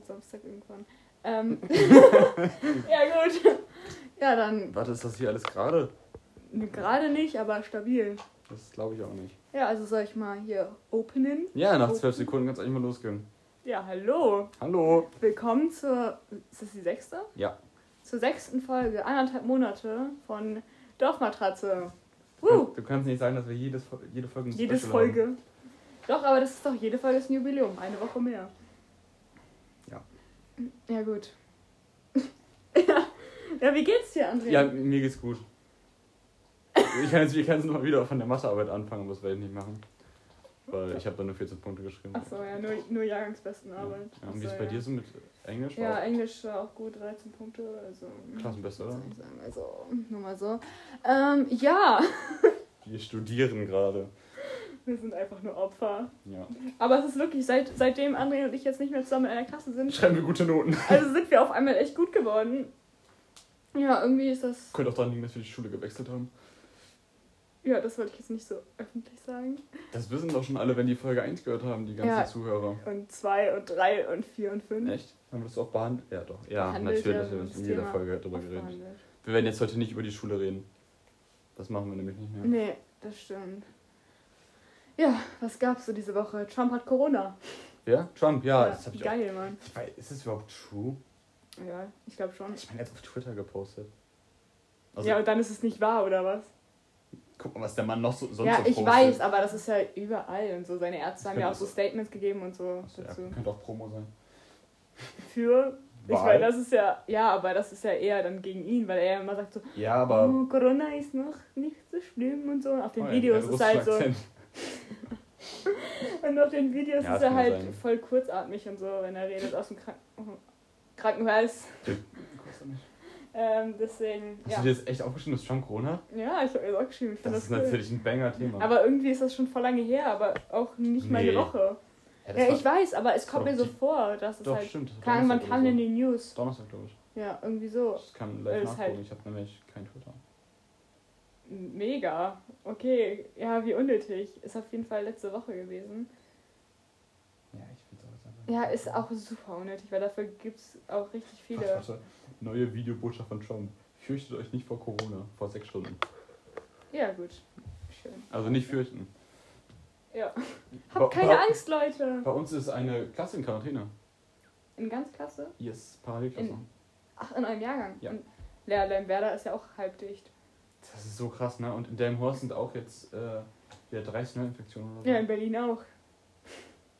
Samstag irgendwann. Ähm, ja, gut. Ja, dann Warte, ist das hier alles gerade? gerade nicht, aber stabil. Das glaube ich auch nicht. Ja, also soll ich mal hier openen? Ja, nach zwölf Sekunden kann es eigentlich mal losgehen. Ja, hallo. Hallo. Willkommen zur. Ist das die sechste? Ja. Zur sechsten Folge, anderthalb Monate von Dorfmatratze. Du, Uh, du kannst nicht sagen, dass wir jedes, jede Folge ein jede Special Folge. Haben. Doch, aber das ist doch, jede Folge ist ein Jubiläum. Eine Woche mehr. Ja. Ja, gut. ja. ja, wie geht's dir, André? Ja, mir geht's gut. Ich kann jetzt, ich kann jetzt nochmal wieder von der Mathearbeit anfangen, aber das werde ich nicht machen. Weil ich habe da nur 14 Punkte geschrieben. Achso, ja, nur, nur Jahrgangsbestenarbeit. Ja, und wie ist so, bei ja. dir so mit Englisch? Ja, Auch Englisch war auch gut, 13 Punkte. Also, Klassenbeste, oder? also, nur mal so. Ähm, ja, Wir studieren gerade. Wir sind einfach nur Opfer. Ja. Aber es ist wirklich, seit, seitdem André und ich jetzt nicht mehr zusammen in einer Klasse sind, Schreiben wir gute Noten. also sind wir auf einmal echt gut geworden. Ja, irgendwie ist das. Könnte auch daran liegen, dass wir die Schule gewechselt haben. Ja, das wollte ich jetzt nicht so öffentlich sagen. Das wissen doch schon alle, wenn die Folge 1 gehört haben, die ganzen Ja. Zuhörer. Und zwei und drei und vier und fünf. Echt? Haben wir das auch behandelt? Ja, doch. Ja, Behandelt, natürlich. ja, Wir haben in jeder Folge drüber geredet. Aufbehandelt. Wir werden jetzt heute nicht über die Schule reden. Das machen wir nämlich nicht mehr. Nee, das stimmt. Ja, was gab's so diese Woche? Trump hat Corona. Ja? Trump, ja. das hab ich auch. geil, Mann. Ich weiß, ist das überhaupt true? Ja, ich glaube schon. Ich meine, er hat auf Twitter gepostet. Also, ja, und dann ist es nicht wahr, oder was? guck mal, was der Mann noch so, sonst ja, so ich postet. weiß, aber das ist ja überall und so. Seine Ärzte haben ja auch so es- Statements gegeben und so ja, dazu. könnte auch Promo sein. Für. Ich meine, das ist ja, ja, aber das ist ja eher dann gegen ihn, weil er immer sagt so, Ja, aber. oh, Corona ist noch nicht so schlimm und so. Und auf den Oh, ja, Videos der ist halt so. und auf den Videos Ja, ist das er kann halt sein. voll kurzatmig und so, wenn er redet aus dem Krank Krankenhaus. Ähm, deswegen, Hast ja. du dir jetzt echt aufgeschrieben, dass Trump Corona hat? Ja, ich habe mir das auch geschrieben. Ich finde Das das, ist cool. natürlich ein Banger-Thema. Aber irgendwie ist das schon vor lange her, aber auch nicht mal eine Nee. Woche. das Ja, war- ich weiß, aber es kommt mir so vor, dass es Doch, halt. stimmt. das kam oder denn so. die News? Donnerstag, glaube ich. Ja, irgendwie so. Ich kann live es nachgucken. halt- Ich habe nämlich kein Twitter. Mega. Okay, ja, wie unnötig. Ist auf jeden Fall letzte Woche gewesen. Ja, ich finde es auch. Ja, ist auch super unnötig, weil dafür gibt es auch richtig viele. Warte, warte. Neue Videobotschaft von Trump. Fürchtet euch nicht vor Corona. Vor sechs Stunden. Ja, gut. Schön. Also nicht fürchten. Ja. Habt keine bei- Angst, Leute. Bei uns ist eine Klasse in Quarantäne. In ganz Klasse? Yes, Parallelklasse. Ach, in eurem Jahrgang. Ja. Und Lea Lemberda ist ja auch halbdicht. Das ist so krass, ne? Und in Delmenhorst sind auch jetzt äh, wieder 30 Neuinfektionen oder so. Ja, in Berlin auch.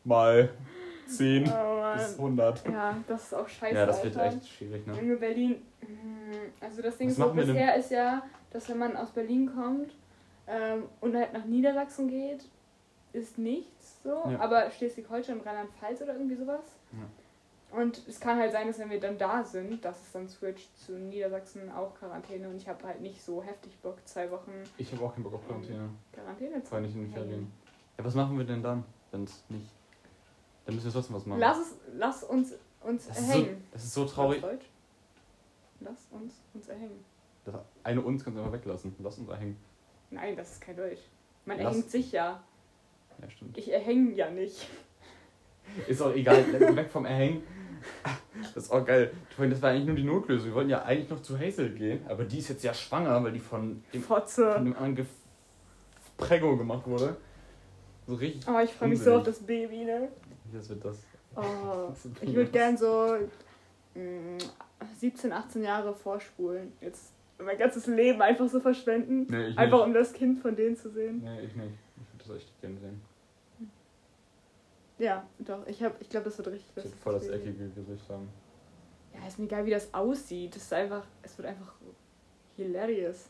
Mal 10 Oh bis Mann. 100. Ja, das ist auch scheiße. Ja, das wird Alter. echt schwierig, ne? Junge Berlin. mm, Also das Ding Was so bisher ist ja, dass wenn man aus Berlin kommt ähm, und halt nach Niedersachsen geht, ist nichts so. Ja. Aber Schleswig-Holstein Rheinland-Pfalz oder irgendwie sowas. Und es kann halt sein, dass wenn wir dann da sind, dass es dann switcht zu Niedersachsen auch Quarantäne und ich habe halt nicht so heftig Bock, zwei Wochen Ich habe auch keinen Bock auf Quarantäne. Quarantäne zu Vor allem nicht in den. Ferien. Ja, was machen wir denn dann, wenn es nicht. Dann müssen wir trotzdem was machen. Lass, es, lass uns, uns das, ist so, erhängen. das ist so traurig. Lass uns uns erhängen. Das eine uns kannst du einfach weglassen. Lass uns erhängen. Nein, das ist kein Deutsch. Man Lass- erhängt sich ja. Ja, stimmt. Ich erhänge ja nicht. Ist auch egal, weg vom Erhängen. Das ist auch geil. Das war eigentlich nur die Notlösung. Wir wollten ja eigentlich noch zu Hazel gehen, aber die ist jetzt ja schwanger, weil die von dem, von Fotze. dem anderen Prego gemacht wurde. So richtig. Aber ich freue mich so auf das Baby, ne? Jetzt wird das. Oh, Das ich würde gern so mm, 17, 18 Jahre vorspulen. Jetzt mein ganzes Leben einfach so verschwenden. Nee, Einfach nicht. um das Kind von denen zu sehen. Nee, ich nicht. Ich würde das echt gerne sehen. Ja, doch. Ich, hab- ich glaube, das wird richtig Ich würde voll das eckige Gesicht haben. Ja, ist mir egal, wie das aussieht. Das ist einfach, es wird einfach hilarious.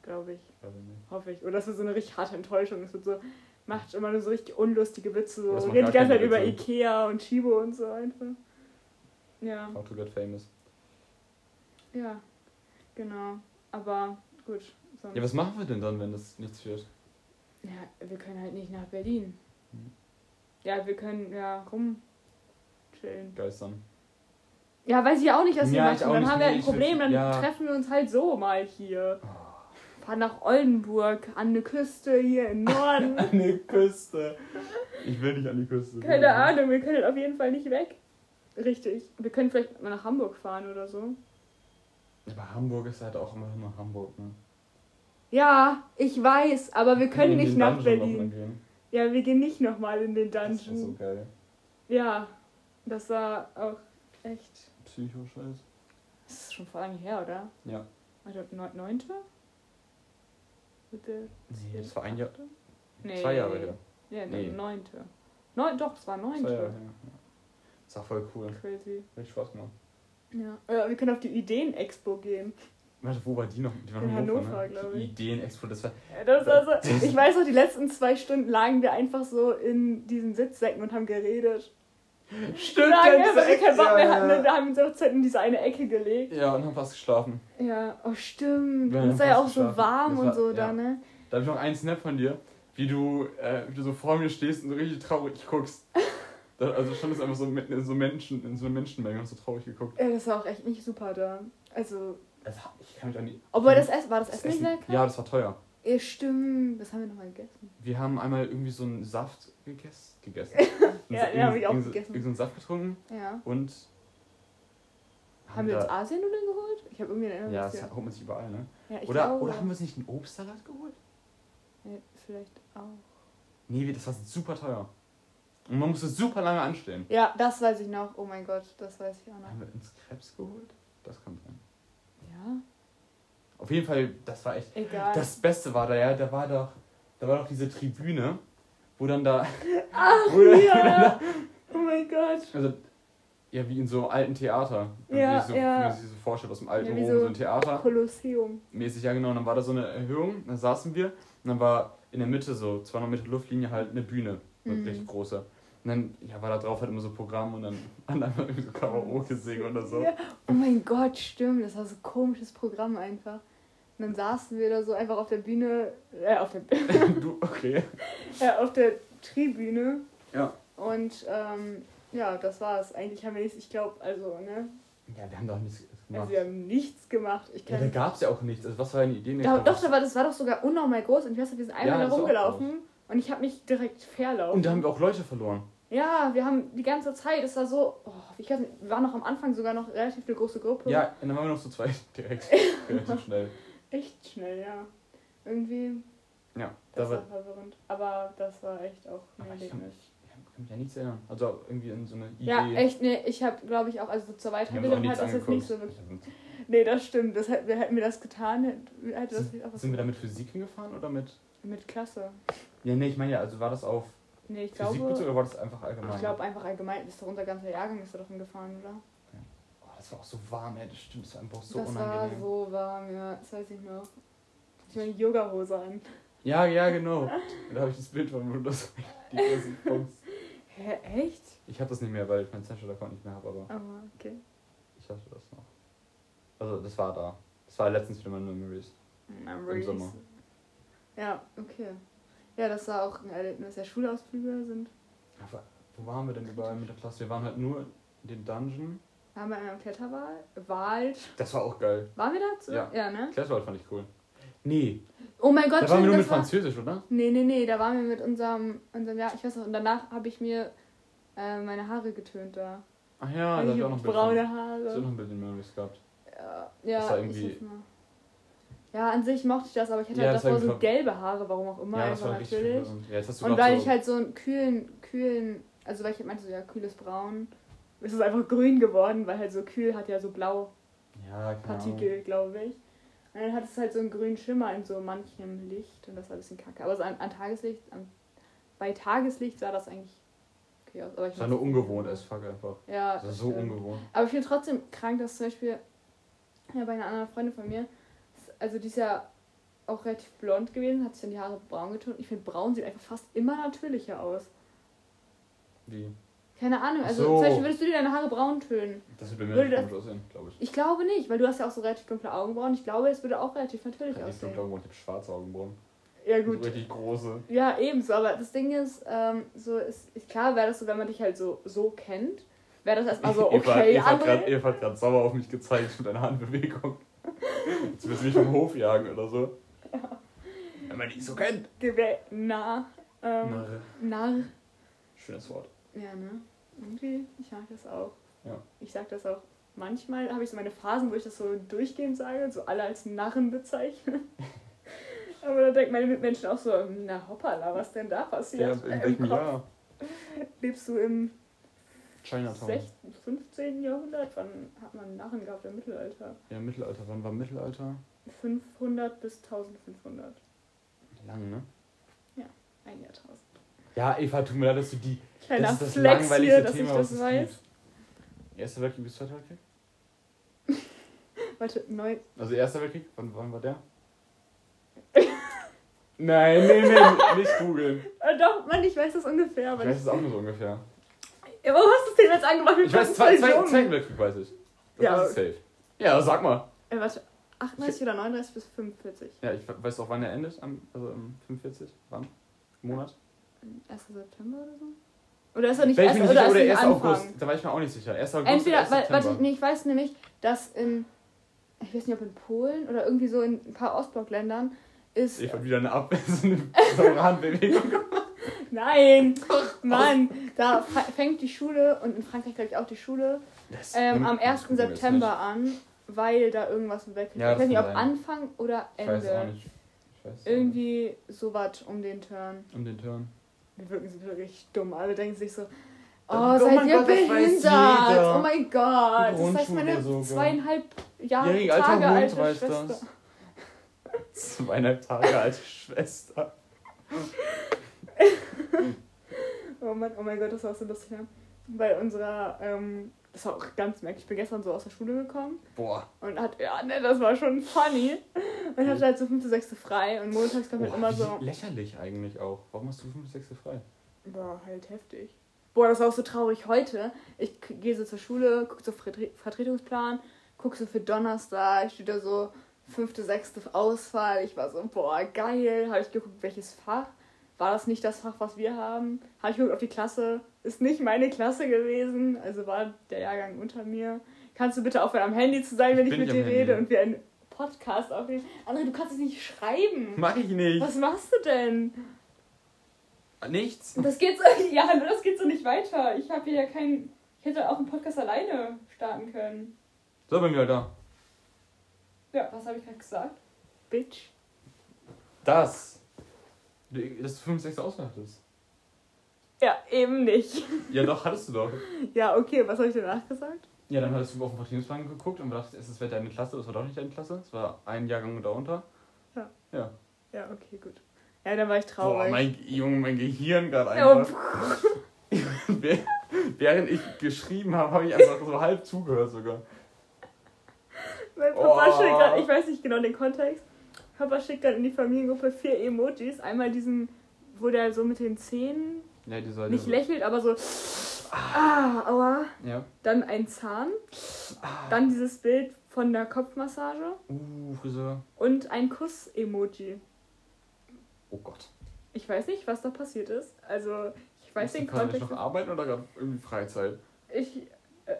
Glaube ich. Ich nicht. Hoffe ich. Oder das wird so eine richtig harte Enttäuschung. Es wird so, macht immer nur so richtig unlustige Witze. So, es redet die ganze Zeit über. Ikea und Chibo und so einfach. Ja, How to get famous. ja, genau. Aber gut. Sonst, Ja, was machen wir denn dann, wenn das nichts wird? ja, wir können halt nicht nach Berlin. Hm. Ja, wir können ja rum chillen. Geistern. Ja, weiß ich auch nicht, was wir Ja, machen. Dann nicht. haben wir Nee, ein Problem, dann ja. treffen wir uns halt so mal hier. Fahren nach Oldenburg, an eine Küste hier im Norden. An die Küste. Ich will nicht an die Küste. Keine Ahnung, wir können auf jeden Fall nicht weg. Richtig. Wir können vielleicht mal nach Hamburg fahren oder so. Aber Hamburg ist halt auch immer nur Hamburg, ne? Ja, ich weiß, aber wir können nicht nach Berlin. Ja, wir gehen nicht nochmal in den Das ist so Dungeon. geil. Ja, das war auch echt. Psycho-Scheiß. Das ist schon vor lange her, oder? Ja. Also neun- neunte? Bitte? Nee, das war ein Jahr. Nee. Zwei Jahre her. Ja, Nee. nee. neunte. Neun, doch, es war Zwei Jahre neunte. her. Ja. Das war voll cool. Crazy. Richtig Spaß gemacht. Ja. Äh, wir können auf die Ideen-Expo gehen. Warte, wo war die noch? Die war In Hannover, Hannover, ne? glaub Die ich. Ideen-Expo, das war. Ja, das war so, Das- ich weiß noch, die letzten zwei Stunden lagen wir einfach so in diesen Sitzsäcken und haben geredet. Stimmt, Lagen ja, weil wir keinen Bock mehr ja, hatten. ja. Da haben wir uns in diese eine Ecke gelegt. Ja, und haben fast geschlafen. Ja, oh stimmt. Wir Und es war ja auch fast so geschlafen. warm Das und war- so ja. da, ne? Da habe ich noch einen Snap von dir, wie du, äh, wie du so vor mir stehst und so richtig traurig guckst. Da, also schon ist einfach so mitten in so Menschen, in so eine Menschenmenge und so traurig geguckt. Ja, das war auch echt nicht super da. Also, Das, ich kann mich auch nicht. obwohl das Essen, war das das Essen nicht lecker? Ja, das war teuer. Ja, stimmt. Das haben wir nochmal gegessen. Wir haben einmal irgendwie so einen Saft gegessen. gegessen. Ja, den hab ich auch gegessen. Irgend so einen Saft getrunken Ja. und. Haben wir uns Asiennudeln geholt? Ich habe irgendwie eine Erinnerung. Ja, das holt man sich überall, ne? ja ich Oder, glaube. oder haben wir uns nicht einen Obstsalat geholt? ja, vielleicht auch. Nee, das war super teuer. Und man musste super lange anstehen. Ja, das weiß ich noch. Oh mein Gott, das weiß ich auch noch. Haben wir uns Krebs geholt? Das kann sein. Ja, Auf jeden Fall, das war echt. egal. Das Beste war da ja, da war doch, da war doch diese Tribüne, wo dann da. Ach, wo dann, ja. Oh mein Gott. Also, ja, wie in so einem alten Theater. Ja, wie, so, ja. wie man sich so vorstellt, aus dem alten Ja, Rom, so so ein Theater. Kolosseum. Mäßig, ja genau. Und dann war da so eine Erhöhung, dann saßen wir und dann war in der Mitte so, 200 Meter Luftlinie halt eine Bühne, eine Mhm. richtig große. Und dann ja, war da drauf halt immer so Programm und dann haben einfach irgendwie so Karaoke singen oder so. Ja. Oh mein Gott, stimmt. Das war so ein komisches Programm einfach. Und dann saßen wir da so einfach auf der Bühne, äh, auf der, du, okay. äh, auf der Tribüne. Ja. Und ähm, ja, das war's. Eigentlich haben wir nichts, ich glaube, also, ne? Ja, wir haben doch nichts gemacht. Also wir haben nichts gemacht. Ich ja, kann, da gab es ja auch nichts. Also was war deine Idee? da, doch, da war, das war doch sogar unnormal groß und ich weiß wir sind einmal Ja, da rumgelaufen und ich habe mich direkt verlaufen. Und da haben wir auch Leute verloren. Ja, wir haben die ganze Zeit, es war so, oh, ich weiß nicht, wir waren noch am Anfang sogar noch relativ eine große Gruppe. Ja, und dann waren wir noch so zwei direkt. Relativ schnell. Echt schnell, ja. Irgendwie, Ja, das da war war. verwirrend. Aber das war echt auch ein Aber ich kann, Erlebnis. kann mich ja nichts erinnern. Also irgendwie in so eine Idee. Ja, echt, nee, ich habe, glaube ich, auch, also zur Weiterbildung hat das jetzt nicht so wirklich. Nee, das stimmt. Das, hätten wir hätten wir das getan, hätte das nicht auch was Sind wir da mit Physik hingefahren oder mit. mit Klasse. Ja, nee, ich meine ja, also war das auf Nee, ich glaube, bezogen oder war das einfach allgemein? ich glaube einfach allgemein ist doch unser ganzer Jahrgang ist da doch hingefahren, oder? Oh, das war auch so warm, ey. Das stimmt, das war einfach so das war unangenehm. so warm, ja, das weiß ich noch. Ich meine Yoga-Hose an. Ja, ja, genau. da habe ich das Bild von, wo du das die Punks. Hä, echt? Ich habe das nicht mehr, weil ich meinen Snapchat-Account nicht mehr habe, aber Aber okay. ich hatte das noch. Also, das war da. Das war letztens wieder meine Memories. Memories. Sommer. Ja, okay. Ja, das war auch ein Erlebnis. Der Schulausflüge sind. Aber wo waren wir denn überall mit der Klasse? Wir waren halt nur in den Dungeon. Waren wir einmal im Kletterwald? Wald. Das war auch geil. Waren wir da? Ja. Ja, ne? Kletterwald fand ich cool. Nee, Oh mein Gott, da waren wir nur mit war- Französisch, oder? Nee, nee, nee, da waren wir mit unserem, unserem ja, ich weiß noch, und danach habe ich mir äh, meine Haare getönt da. Ach ja, da ich hab ich auch noch ein bisschen, braune ich hab auch Haare. noch ein bisschen Memories gehabt. Ja, ja, Das war ich irgendwie- noch. Ja, an sich mochte ich das, aber ich hatte Ja, halt davor so gelbe Haare, warum auch immer, ja, das einfach natürlich. Ja, Und weil so, ich halt so einen kühlen, kühlen, also weil ich meinte so, ja, kühles Braun, ist es einfach grün geworden, weil halt so kühl hat ja so blau Ja, keine Partikel, glaube ich. Und dann hat es halt so einen grünen Schimmer in so manchem Licht und das war ein bisschen kacke. Aber so an, an Tageslicht, an, bei Tageslicht sah das eigentlich okay aus. Aber ich Das war nur ungewohnt as fuck einfach. Ja, Das ist so stimmt. ungewohnt. Aber ich finde trotzdem krank, dass zum Beispiel ja, bei einer anderen Freundin von mir, also die ist ja auch relativ blond gewesen, hat sich dann die Haare braun getont. Ich finde, braun sieht einfach fast immer natürlicher aus. Wie? Keine Ahnung, also so. zum Beispiel würdest du dir deine Haare braun tönen? Das wird bei mir Würde komisch aussehen, glaube ich. Ich glaube nicht, weil du hast ja auch so relativ dunkle Augenbrauen. Ich glaube, es würde auch relativ natürlich Ich habe aussehen. Augenbrauen, ich habe schwarze Augenbrauen. Ja So gut, richtig große. Ja, ebenso, aber das Ding ist, ähm, so ist, klar, wäre das so, wenn man dich halt so, so kennt, wäre das erstmal so, Eva, okay, Eva, hat André. grad, Eva hat gerade sauer auf mich gezeigt mit einer Handbewegung. Jetzt willst du mich vom Hof jagen oder so. Wenn man dich so kennt. Gewehr, na, ähm, Narr. Narr. Schönes Wort. Ja, ne? Irgendwie, ich mag das auch. Ja. Ich sag das auch. Manchmal habe ich so meine Phasen, wo ich das so durchgehend sage und so alle als Narren bezeichne. Aber da denken meine Mitmenschen auch so, na hoppala, was denn da Ja, passiert? in Äh, welchem im Kopf. Jahr? Lebst du im Chinatown. 16., 15. Jahrhundert? Wann hat man Narren gehabt im Mittelalter? Ja, Mittelalter. Wann war Mittelalter? 500 bis 1500. Lang, ne? Ein Jahrtausend. Ja, Eva, tut mir leid, dass du die. Kleiner das ist das Flex langweiligste hier, dass Thema, ich das weiß. gibt. Erster Weltkrieg bis Zweiter Weltkrieg? Warte, neu. Also Erster Weltkrieg? Wann, wann war der? Nein, nee, nee, nicht googeln. Äh, doch, Mann, ich weiß das ungefähr. Ich weiß es auch nur so ungefähr. Ja, warum hast du es denn jetzt angemacht? Wir Ich weiß, zwei, zwei. Zweiten Weltkrieg weiß ich. Das Ja, ist safe. Ja, sag mal. Äh, warte, 38 oder 39 bis 45. Ja, ich weiß auch, wann er endet. Am, also im 45. Wann? Monat? 1. September oder so? Oder ist er nicht erst, nicht oder oder er 1. Anfang? August. Da war ich mir auch nicht sicher. 1. August Entweder, oder 1. weil, September. warte, nee, ich weiß nämlich, dass in, ich weiß nicht, ob in Polen oder irgendwie so in ein paar Ostblockländern ist. Ich hab wieder eine Ab so eine, so eine Handbewegung. Nein! Mann! Da fängt die Schule und in Frankreich glaube ich auch die Schule ähm, am das 1. gucken wir jetzt September an, weil da irgendwas im Weltkrieg Ja, Ich weiß nicht, ob sein. Anfang oder nicht. Ich weiß auch Ende. nicht. Ich weiß Irgendwie sowas um den Turn. Um den Turn. Wir wirken so wirklich dumm. Alle denken sich so, oh, Oh seid ihr Gott, behindert? Oh mein Gott. Das heißt, meine sogar. zweieinhalb Jahre Jährige Tage alte weiß Schwester. das. Zweieinhalb Tage alte Schwester. Oh Mann, oh mein Gott, das war so lustig. Ne? Bei unserer, ähm, das war auch ganz merkwürdig. Ich bin gestern so aus der Schule gekommen Boah. und hat, ja, ne, das war schon funny. Und hatte halt so fünfte, sechste frei und montags kam halt immer so, lächerlich eigentlich auch. Warum hast du 5. 6. frei? boah, halt heftig. Boah, das war auch so traurig heute. Ich gehe so zur Schule, guck so Vertre Vertretungsplan, guck so für Donnerstag, steht da so fünfte, sechste Auswahl. Ich war so, boah, geil. Habe ich geguckt, welches Fach. War das nicht das Fach, was wir haben? Habe ich geguckt auf die Klasse. Ist nicht meine Klasse gewesen. Also war der Jahrgang unter mir. Kannst du bitte aufhören, am Handy zu sein, wenn Ich ich, mit dir am rede Handy. und wir einen Podcast aufnehmen? André, du kannst es nicht schreiben. Mach ich nicht. Was machst du denn? Nichts. Das geht so, ja, das geht so nicht weiter. Ich habe hier ja keinen. Ich hätte auch einen Podcast alleine starten können. So, bin wieder da. Ja, was habe ich gerade gesagt? Bitch. Das. Dass du 5. 6. Auswahl hattest. Ja, eben nicht. Ja, doch, hattest du doch. Ja, okay, was habe ich danach gesagt? Ja, dann hattest du auf den Vertretungsplan geguckt und dachtest, es wäre deine Klasse, das war doch nicht deine Klasse. Es war ein Jahrgang darunter. Ja. Ja. Ja, okay, gut. Ja, dann war ich Boah, traurig. mein Junge, mein Gehirn gerade einfach. Wäh- Während ich geschrieben habe, habe ich einfach so halb zugehört sogar. Mein Papa Oh. gerade, ich weiß nicht genau den Kontext. Papa schickt gerade in die Familiengruppe vier Emojis. Einmal diesen, wo der so mit den Zähnen Ja, nicht lächelt, aber so. Ah, aua. Ja. Dann ein Zahn. Ah. Dann dieses Bild von der Kopfmassage. Uh, Friseur. Und ein Kuss-Emoji. Oh Gott. Ich weiß nicht, was da passiert ist. Also, ich weiß du den Kontext. noch arbeiten oder gerade irgendwie Freizeit? Ich.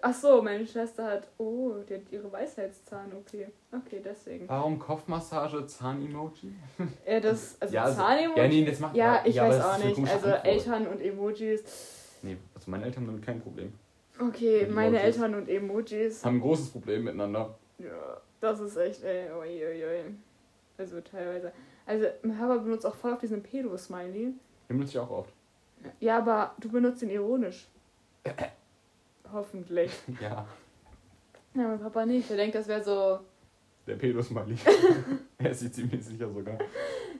Ach so, meine Schwester hat. Oh, die hat ihre Weisheitszahn-OP. Okay, deswegen. Warum Kopfmassage, Zahn-Emoji? Ja, das. Also, ja, also, Zahn-Emoji. ja, nee, das macht Ja, ich aber weiß auch nicht. Also, Antwort. Eltern und Emojis. Nee, also meine Eltern haben damit kein Problem. Okay, meine. Eltern und Emojis. Haben ein großes Problem miteinander. Ja, das ist echt, ey, oi, oi, oi. Also teilweise. Also, mein Papa benutzt auch voll auf diesen Pedo-Smiley. Den benutze ich auch oft. Ja, aber du benutzt ihn ironisch. Hoffentlich. Ja, Ja, mein Papa nicht. Der denkt, das wäre so. der Pedosmiley. er ist sich ziemlich sicher sogar.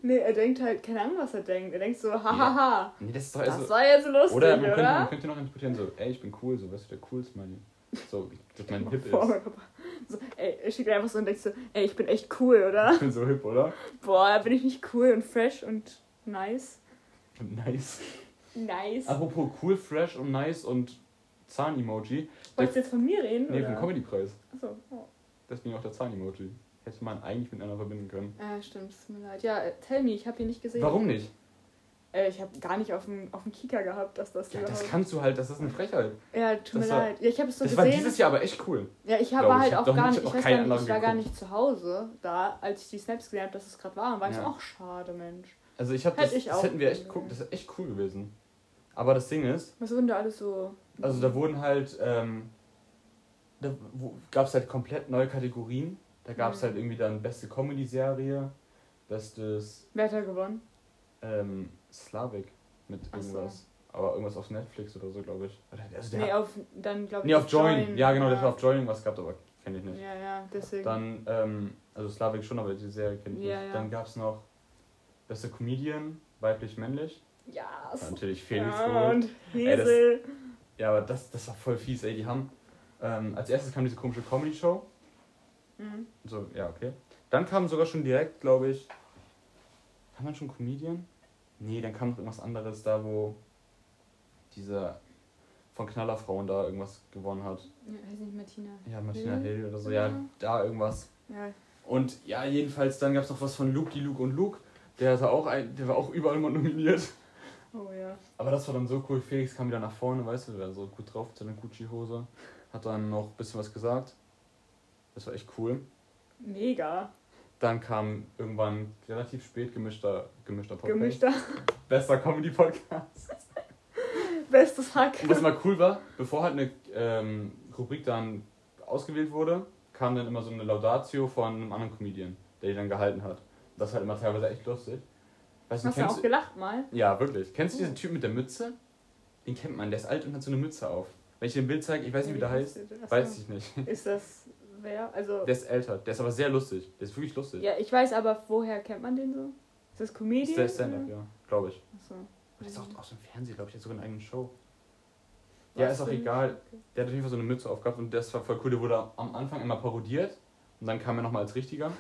Nee, er denkt halt, keine Ahnung, was er denkt. Er denkt so, hahaha. Nee, das ist doch Das also. war jetzt lustig, Oder man oder? könnte, man könnte noch interpretieren, so, ey, ich bin cool, so, weißt du, der cool Smiley. So, dass mein Hip Boah, ist. mein Papa. So, ey, er schickt einfach so und denkt so, ey, ich bin echt cool, oder? Ich bin so hip, oder? Boah, bin ich nicht cool und fresh und nice. Nice. Nice. Apropos cool, fresh und nice und Zahn-Emoji. Wolltest du jetzt von mir reden? Nee, oder? vom Comedy-Preis. Achso, oh. Deswegen auch der Zahn-Emoji. Hätte man eigentlich miteinander verbinden können. Ja, stimmt, es tut mir leid. Ja, äh, tell me, ich habe ihn nicht gesehen. Warum nicht? Äh, ich habe gar nicht auf dem, auf dem Kicker gehabt, dass das Ja, das kannst du halt, das ist eine Frechheit. Ja, tut mir das war- leid. Ja, ich habe es so das war gesehen. dieses Jahr aber echt cool. Ja, ich hab, glaub war ich. halt Ich auch gar nicht- ich auch weiß gar nicht, ich war gar geguckt. nicht zu Hause da, als ich die Snaps gesehen habe, dass es gerade war. Und war ich Ja. ach schade, Mensch. Also ich habe das, ich das auch hätten wir echt gucken, das ist echt cool gewesen. Aber das Ding ist, Was wurden da alles so... also da wurden halt, ähm, da gab es halt komplett neue Kategorien. Da gab es Mhm. halt irgendwie dann beste Comedy-Serie, bestes Wer hat da gewonnen? ähm, Slavic mit Ach so. irgendwas. Aber irgendwas auf Netflix oder so, glaube ich. Also der Nee, hat, auf, dann glaube ich. nee, auf Join. Ja, genau, der hat auf Join irgendwas gehabt, aber kenne ich nicht. Ja, ja, deswegen. Dann, ähm, also Slavic schon, aber die Serie kenne ich Ja, nicht. ja. Dann gab es noch beste Comedian, weiblich, männlich. ja, natürlich Felix ja, und Ey, das- Hesel. Ja, aber das, das war voll fies, ey. Die haben. Ähm, als erstes kam diese komische Comedy-Show. Mhm. So, ja, okay. Dann kam sogar schon direkt, glaube ich. Kam dann schon Comedian? Nee, dann kam noch irgendwas anderes da, wo dieser von Knallerfrauen da irgendwas gewonnen hat. Ja, heißt nicht Martina. Ja, Martina Hill? Hill oder so. Ja, Ja. da irgendwas. Ja, Und ja, jedenfalls, dann gab es noch was von Luke, die Luke und Luke. Der, hatte auch ein, der war auch überall mal nominiert. Oh ja. Aber das war dann so cool. Felix kam wieder nach vorne, weißt du, war so gut drauf, seine Gucci-Hose. Hat dann noch ein bisschen was gesagt. Das war echt cool. Mega. Dann kam irgendwann relativ spät gemischter, gemischter Podcast. Gemischter. Bester Comedy-Podcast. Bestes Hack. Und was mal cool war, bevor halt eine ähm, Rubrik dann ausgewählt wurde, kam dann immer so eine Laudatio von einem anderen Comedian, der die dann gehalten hat. Das ist halt immer teilweise echt lustig. Weißt du, Hast du auch gelacht mal? Ja, wirklich. Kennst du diesen Typ mit der Mütze? Den kennt man, der ist alt und hat so eine Mütze auf. Wenn ich dir ein Bild zeige, ich weiß nicht, wie der heißt, weiß ich nicht. Ist das wer? Also. Der ist älter, der ist aber sehr lustig. Der ist wirklich lustig. ja, ich weiß aber, woher kennt man den so? Ist das Comedian? ist der Stand-up, ja, glaube ich. Achso. Der ist auch aus dem Fernsehen, glaube ich, der hat sogar eine eigene Show. Ja, ist auch egal. Okay. Der hat auf jeden Fall so eine Mütze aufgehabt und das war voll cool. Der wurde am Anfang immer parodiert und dann kam er nochmal als richtiger.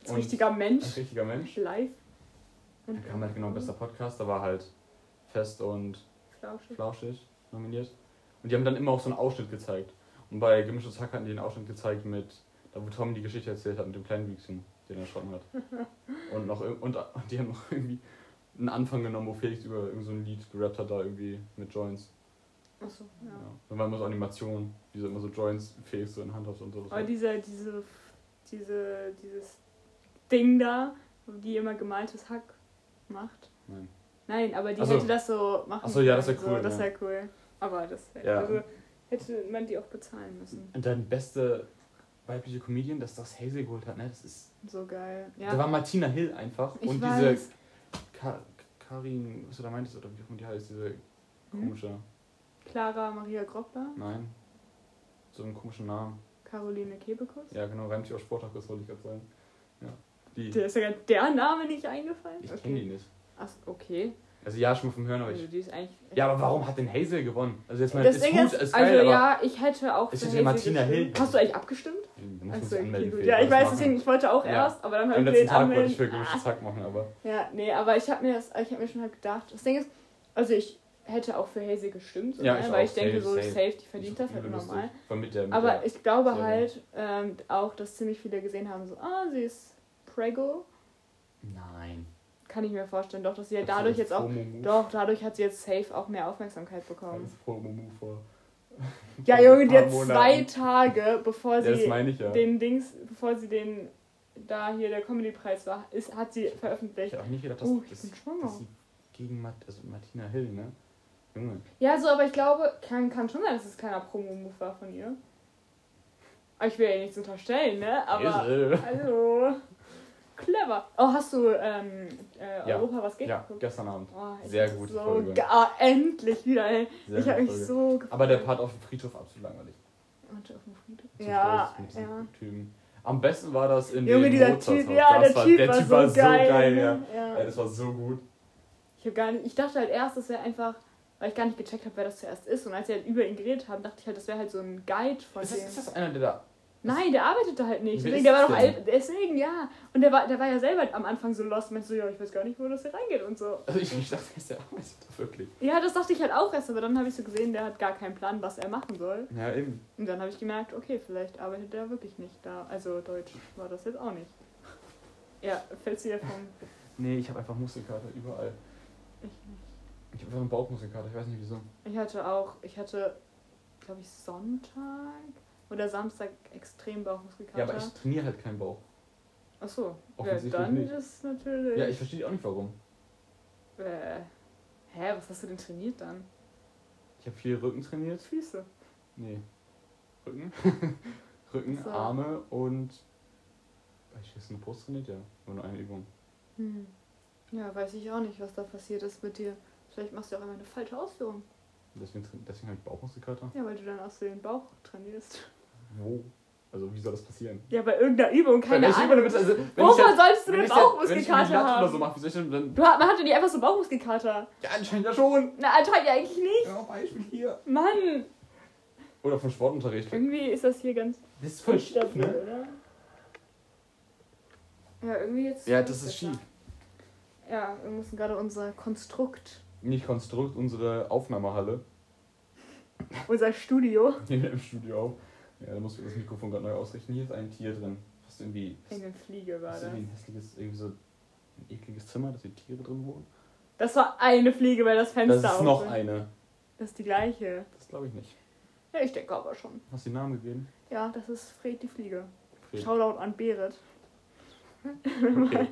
Als Und- richtiger Mensch. Als richtiger Mensch. Live. Dann kam halt genau bester Podcast, da war halt Fest und Flauschig. Flauschig nominiert. Und die haben dann immer auch so einen Ausschnitt gezeigt. Und bei Gemischtes Hack hatten die einen Ausschnitt gezeigt mit, da wo Tom die Geschichte erzählt hat mit dem kleinen Büchsen, den er erschossen hat. Und, noch, und, und die haben noch irgendwie einen Anfang genommen, wo Felix über irgend so ein Lied gerappt hat, da irgendwie mit Joints. Achso, ja. Ja. Dann war immer so Animationen, wie so immer so Joints Felix so in Hand hat und so. Aber diese, diese, diese, dieses Ding da, die immer gemaltes Hack macht. Nein. Nein, aber die so. hätte das so machen Ach so, ja, das können, wär cool, So, das ja. wäre cool. Aber das Ja. also hätte man die auch bezahlen müssen. Und dann beste weibliche Comedian, dass das Hazel geholt hat, ne? Das ist. So geil. Da Ja, war Martina Hill einfach ich und weiß. diese Ka Karin, was du da meintest, oder wie auch immer die heißt, diese Hm? komische. Clara Maria Groppler, Nein. So einen komischen Namen. Caroline Kebekus. Ja, genau, reimt sich auf Sporthakus, wollte ich gerade sagen. Ja. Die. Der ist ja gar der Name nicht eingefallen. Ich kenne die nicht. Ach, okay. Also ja, schon mal vom Hören, aber Also ich. Ja, aber warum hat denn Hazel gewonnen? Also jetzt mal, das ist Ding gut, ist, ist geil, also ja, ich hätte auch Ist für ja Hazel Martina. Hill. Hast du eigentlich abgestimmt? Ich anmelden. okay, gut. Ja, ich weiß, machen. deswegen, ich wollte auch Ja. erst, aber dann habe ich letzten jetzt Tag wollte ich für gemischtes Ah. Hack machen, aber. Ja, nee, aber ich habe mir das, ich habe mir schon halt gedacht, das Ding ist, also ich hätte auch für Hazel gestimmt, so, Ja, ne? ich weil auch. ich denke Safe, so, safe. safe, die verdient das halt normal. Mit der, mit Aber ich glaube halt ähm, auch, dass ziemlich viele gesehen haben, so, ah, sie ist Prego. Nein. Kann ich mir vorstellen, doch, dass sie halt Das ist dadurch jetzt auch, doch, dadurch hat sie jetzt safe auch mehr Aufmerksamkeit bekommen. Das. Ja, Junge, die hat zwei. Tage, bevor Ja, das sie meine ich ja. den Dings, bevor sie den, da hier der Comedy-Preis war, ist, hat sie Ich veröffentlicht. hätte auch nicht gedacht, dass, Oh, ich dass, bin dass schwanger. sie gegen Mat also Martina Hill, ne? Junge. Ja, so, aber ich glaube, kann, kann schon sein, dass es keiner Promo-Move war von ihr. Aber ich will ja nichts unterstellen, ne? Aber. Hallo. Clever. Oh, hast du ähm, äh, Ja. Europa was geht Ja, gestern Abend. Oh, Sehr gute so Ah, endlich wieder, ey. Sehr ich habe mich so gefreut. Aber der Part auf dem Friedhof absolut langweilig. Auf dem Friedhof. Zum Ja, Schluss ja. Typen. Am besten war das in Junge, dem Mozarthaus. Typ, ja, der war, Typ der war, Typ so war so geil. geil, ne? ja. ja. ja. Das war so gut. Ich, hab gar nicht, ich dachte halt erst, das wäre einfach, weil ich gar nicht gecheckt habe, wer das zuerst ist. Und als sie halt über ihn geredet haben, dachte ich halt, das wäre halt so ein Guide von Ist das, dem. ist das einer, der da. Nein, der arbeitet da halt nicht. Deswegen, der war doch alt. Deswegen, ja. Und der war, der war ja selber am Anfang so lost. Meinte so, ja, ich weiß gar nicht, wo das hier reingeht und so. Also ich, ich dachte, ist der arbeitet da wirklich. Ja, das dachte ich halt auch erst, aber dann habe ich so gesehen, der hat gar keinen Plan, was er machen soll. Ja, eben. Und dann habe ich gemerkt, okay, vielleicht arbeitet er wirklich nicht da. Also Deutsch war das jetzt auch nicht. Ja, fällt dir vom. Nee, ich habe einfach Muskelkater überall. Ich nicht. Ich habe einfach eine Bauchmuskelkater, ich weiß nicht wieso. Ich hatte auch, ich hatte, glaube ich, Sonntag oder Samstag extrem Bauchmuskelkater. Ja, aber ich trainiere halt keinen Bauch. Ach so, ja, dann nicht. ist natürlich. Ja, ich verstehe auch nicht warum. Äh, hä, was hast du denn trainiert dann? Ich habe viel Rücken trainiert. Füße. Nee. Rücken. Rücken, So. Arme und. Ich weiß eine Brust trainiert, ja. Nur eine Übung. Hm. Ja, weiß ich auch nicht, was da passiert ist mit dir. Vielleicht machst du auch immer eine falsche Ausführung. Deswegen, deswegen habe ich Bauchmuskelkater. Ja, weil du dann aus den Bauch trainierst. Wo? Also, wie soll das passieren? Ja, bei irgendeiner Übung, keine Ahnung. immer- also, Wovon jetzt- solltest du denn ich Bauchmuskelkater oder haben? so mache, wie soll ich denn dann. Du, hat- man hatte nicht einfach so Bauchmuskelkater. Ja, anscheinend ja schon. Na, anscheinend ja eigentlich nicht. Ja, Beispiel hier. Mann, Oder vom Sportunterricht. irgendwie ist das hier ganz Das ist voll schief, ne? oder? Ja, irgendwie jetzt. Ja, das ist schief. Ja, wir müssen gerade unser Konstrukt, Nicht Konstrukt, unsere Aufnahmehalle. unser Studio Nehmen wir im Studio auf. Ja, da musst du das Mikrofon gerade neu ausrichten. Hier ist ein Tier drin. Fast irgendwie. in der Fliege war Das irgendwie ein hässliches, irgendwie so ein ekliges Zimmer, dass die Tiere drin wohnen. Das war eine Fliege, weil das Fenster Das ist noch ist. eine. Das ist die gleiche. Das glaube ich nicht. Ja, ich denke aber schon. Hast du den Namen gegeben? Ja, das ist Fred die Fliege. Fred. Shoutout an Berit. Okay.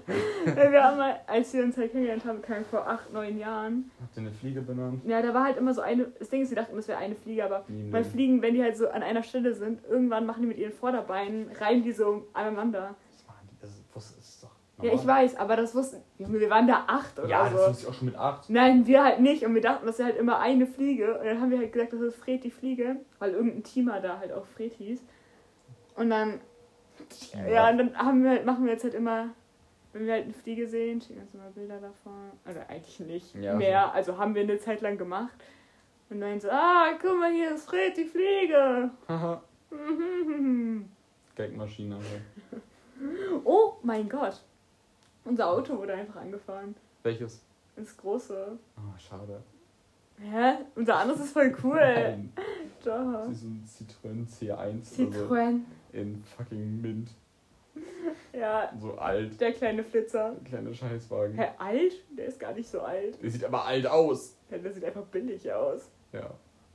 wir haben mal, als wir uns halt kennengelernt haben, keine vor acht, neun Jahren. Habt ihr eine Fliege benannt? Ja, da war halt immer so eine. Das Ding ist, wir dachten, das wäre eine Fliege, aber Nie im bei. Fliegen, wenn die halt so an einer Stelle sind, irgendwann machen die mit ihren Vorderbeinen, reiben die so aneinander. Was machen die? Das ist, doch Ja, ich weiß, aber das wussten. Junge, wir waren da acht oder Ja, das so. wusste ich auch schon mit 8. Nein, wir halt nicht. Und wir dachten, das wäre halt immer eine Fliege. Und dann haben wir halt gesagt, das ist Fred die Fliege, weil irgendein Teamer da halt auch Fred hieß. Und dann, ja, und dann haben wir halt, machen wir jetzt halt immer, wenn wir halt eine Fliege sehen, schicken uns immer Bilder davon. Oder eigentlich nicht Ja, mehr. Also haben wir eine Zeit lang gemacht. Und dann so, ah, guck mal, hier ist Fred die Fliege. Haha. Gagmaschine. Oh mein Gott. Unser Auto wurde einfach angefahren. Welches? Das große. Ah, schade. Hä? Unser anderes ist voll cool. Nein. Doch. Das ist ein Citroën C1 oder so. Citroën. In fucking Mint. Ja, So alt. der kleine Flitzer. Kleiner Scheißwagen. Hä, alt? Der ist gar nicht so alt. Der sieht aber alt aus. Ja, der sieht einfach billig aus. Ja.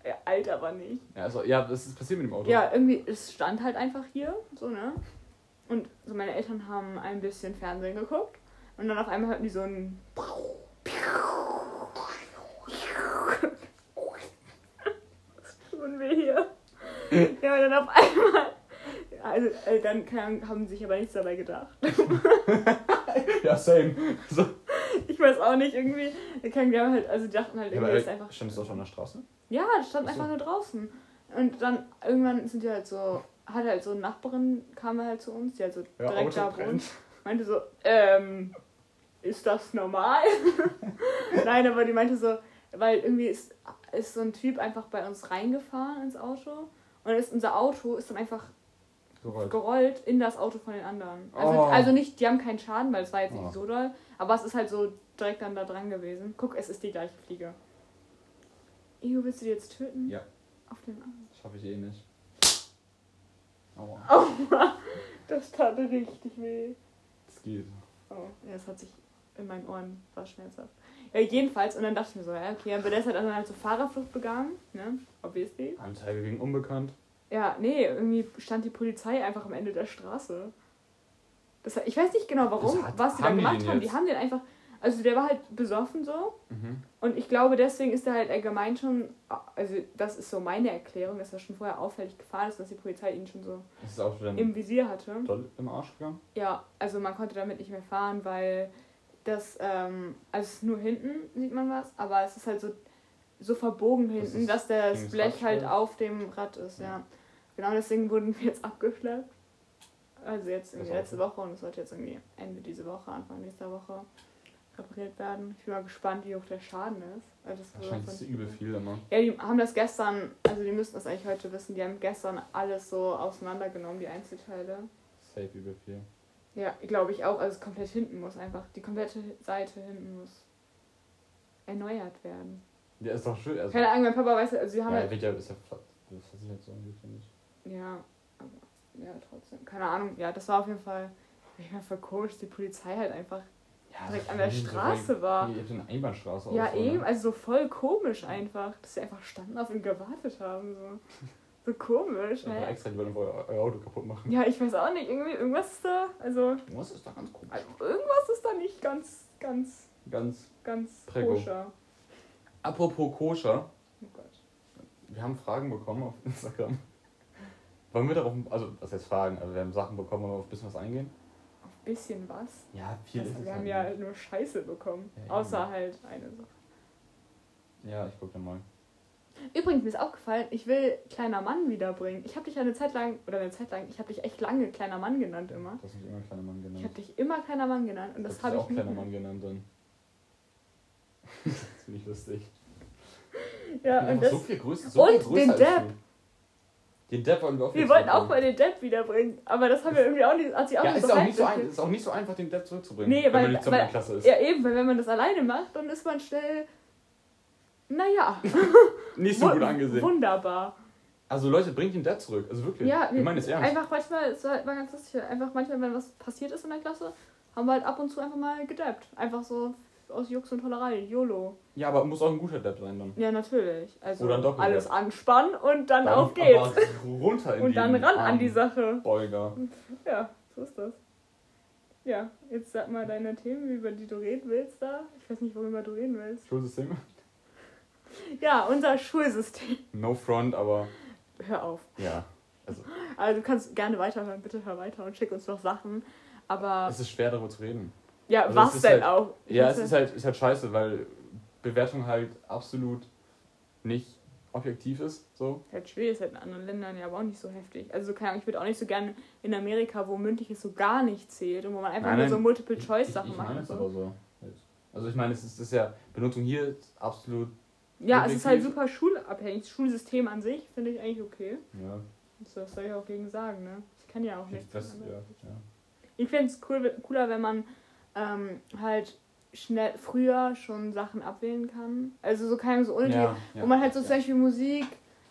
Ja, alt aber nicht. Ja, also, ja, das ist passiert mit dem Auto. Ja, irgendwie, es stand halt einfach hier, so, ne? Und so meine Eltern haben ein bisschen Fernsehen geguckt. Und dann auf einmal hörten die so ein. Was tun wir hier? Ja, und dann auf einmal. Also, äh, dann Ahnung, haben sie sich aber nichts dabei gedacht. ja same. So. Ich weiß auch nicht, irgendwie. Die können ja halt, also die dachten halt Ja, irgendwie, aber, ist einfach. stand es auch schon an der Straße? Ja, das stand Ach so. einfach nur draußen. Und dann irgendwann sind die halt so, hat halt so eine Nachbarin, kam halt zu uns, die halt so Ja, direkt Auto da brennt. wohnt, meinte so, ähm, ist das normal? Nein, aber die meinte so, weil irgendwie ist, ist so ein Typ einfach bei uns reingefahren ins Auto und ist unser Auto ist dann einfach Gerollt. gerollt in das Auto von den anderen. Also, Oh. also nicht, die haben keinen Schaden, weil es war jetzt Oh. nicht so doll, aber es ist halt so direkt dann da dran gewesen. Guck, es ist die gleiche Fliege. Io, willst du die jetzt töten? Ja. Auf den Arm. Schaffe ich eh nicht. Aua. Aua, das tat richtig weh. Das geht. Oh, ja, das hat sich in meinen Ohren, war schmerzhaft. Ja, jedenfalls, und dann dachte ich mir so, ja, okay, aber der ist halt dann halt so Fahrerflucht begangen, ne, obviously. Anzeige gegen Unbekannt. Ja, nee, irgendwie stand die Polizei einfach am Ende der Straße. Das, ich weiß nicht genau warum, hat- was die da die gemacht den haben. Die haben den einfach, also der war halt besoffen so. Mhm. Und ich glaube, deswegen ist er halt allgemein schon, also das ist so meine Erklärung, dass er schon vorher auffällig gefahren ist, dass die Polizei ihn schon so im Visier hatte. doll im Arsch gegangen. Ja, also man konnte damit nicht mehr fahren, weil das, ähm, also nur hinten sieht man was, aber es ist halt so, so verbogen Das hinten, ist dass das gegen das Blech halt auf dem Rad ist, ja. Ja. Genau deswegen wurden wir jetzt abgeschleppt. Also jetzt irgendwie Das letzte Woche und es sollte jetzt irgendwie Ende diese Woche, Anfang nächster Woche repariert werden. Ich bin mal gespannt, wie hoch der Schaden ist. Also das Wahrscheinlich ist übel viel immer. ja, die haben das gestern, also die müssten das eigentlich heute wissen, die haben gestern alles so auseinandergenommen, die Einzelteile. Safe übel viel. Ja, glaube ich auch. Also komplett hinten muss einfach, die komplette Seite hinten muss erneuert werden. Ja, ist doch schön. Also, Keine Ahnung, mein Papa weiß, also sie haben ja, halt, wird ja, ist ja versichert so nicht. ja, aber, ja, trotzdem, keine Ahnung, ja, das war auf jeden Fall, ich war voll komisch, die Polizei halt einfach, Ja, Direkt so an der so Straße direkt- war. Ihr habt eine Einbahnstraße ja auch so, eben, Ne? also so voll komisch einfach, dass sie einfach standen auf ihn gewartet haben, so, so komisch, Einfach hä? extra, die wollen euer, Auto kaputt machen. Ja, ich weiß auch nicht, irgendwie, irgendwas ist da, also, Was ist da ganz komisch? also irgendwas ist da nicht ganz, ganz, Ganz. ganz Prägo. koscher. Apropos koscher, Oh Gott. wir haben Fragen bekommen auf Instagram. Wollen wir darauf, also was heißt fragen, also wir haben Sachen bekommen, wollen wir auf ein bisschen was eingehen? Auf ein bisschen was. Ja, viel Also, ist wir haben halt ja nicht. nur Scheiße bekommen. Ja. Außer halt eine Sache. Ja, ich guck dann mal. Übrigens, mir ist aufgefallen, ich will kleiner Mann wiederbringen. Ich habe dich eine Zeit lang, oder eine Zeit lang, ich habe dich echt lange kleiner Mann genannt immer. Du hast mich immer kleiner Mann Ich genannt. habe dich immer kleiner Mann genannt und das Ich habe hab ich auch kleiner. Mann genannt dann. das finde ich lustig. Ja, und das, so viel größer, so und viel größer den Depp. Den Depp wollten wir auch wir wollten auch mal den Depp wiederbringen, aber das haben wir irgendwie auch nicht, hat sich auch Ja, nicht ist auch, nicht so ein, ist auch nicht so einfach, den Depp zurückzubringen. Nee, wenn weil- man nicht zusammen in weil- Klasse ist. Ja, eben, weil wenn man das alleine macht, dann ist man schnell, naja, Nicht so gut angesehen. wunderbar. Also Leute, bringt den Depp zurück. Also wirklich. Ja, wir meinen es ernst. einfach manchmal, es war war ganz lustig, einfach manchmal, wenn was passiert ist in der Klasse, haben wir halt ab und zu einfach mal gedappt. Einfach so aus Jux und Tollerei, YOLO. Ja, aber muss auch ein guter Depp sein dann. Ja, natürlich. Also Oder ein Doppeldepp. alles anspannen und dann, Dann auf geht's. runter in Und dann ran an die. Sache. Beuger. Ja, so ist das. Ja, jetzt sag mal deine Themen, über die du reden willst da. Ich weiß nicht, worüber du reden willst. Schulsystem. Ja, unser Schulsystem. No front, aber Hör auf. ja. Also, Also du kannst gerne weiterhören, bitte hör weiter und schick uns noch Sachen. Aber es ist schwer darüber zu reden. Ja, also was denn halt- auch? Ja, es ist halt, ist halt scheiße, weil Bewertung halt absolut nicht objektiv ist. So. halt schwierig, ist halt in anderen Ländern ja aber auch nicht so heftig. Also keine Ahnung, ich würde auch nicht so gerne in Amerika, wo mündliches so gar nicht zählt und wo man einfach Nein, nur so Multiple-Choice-Sachen macht. meine so. aber so. Also ich meine, es ist, ist ja, Benutzung hier absolut, Ja, es ist halt super schulabhängig. Das Schulsystem an sich finde ich eigentlich okay. ja, So, Was soll ich auch gegen sagen, ne? Ich kann ja auch nichts. das, ja, ja. Ich finde es cool, cooler, wenn man ähm, halt schnell früher schon Sachen abwählen kann. Also so keine so unnötige, Ja, ja. wo man halt so zum Beispiel Musik,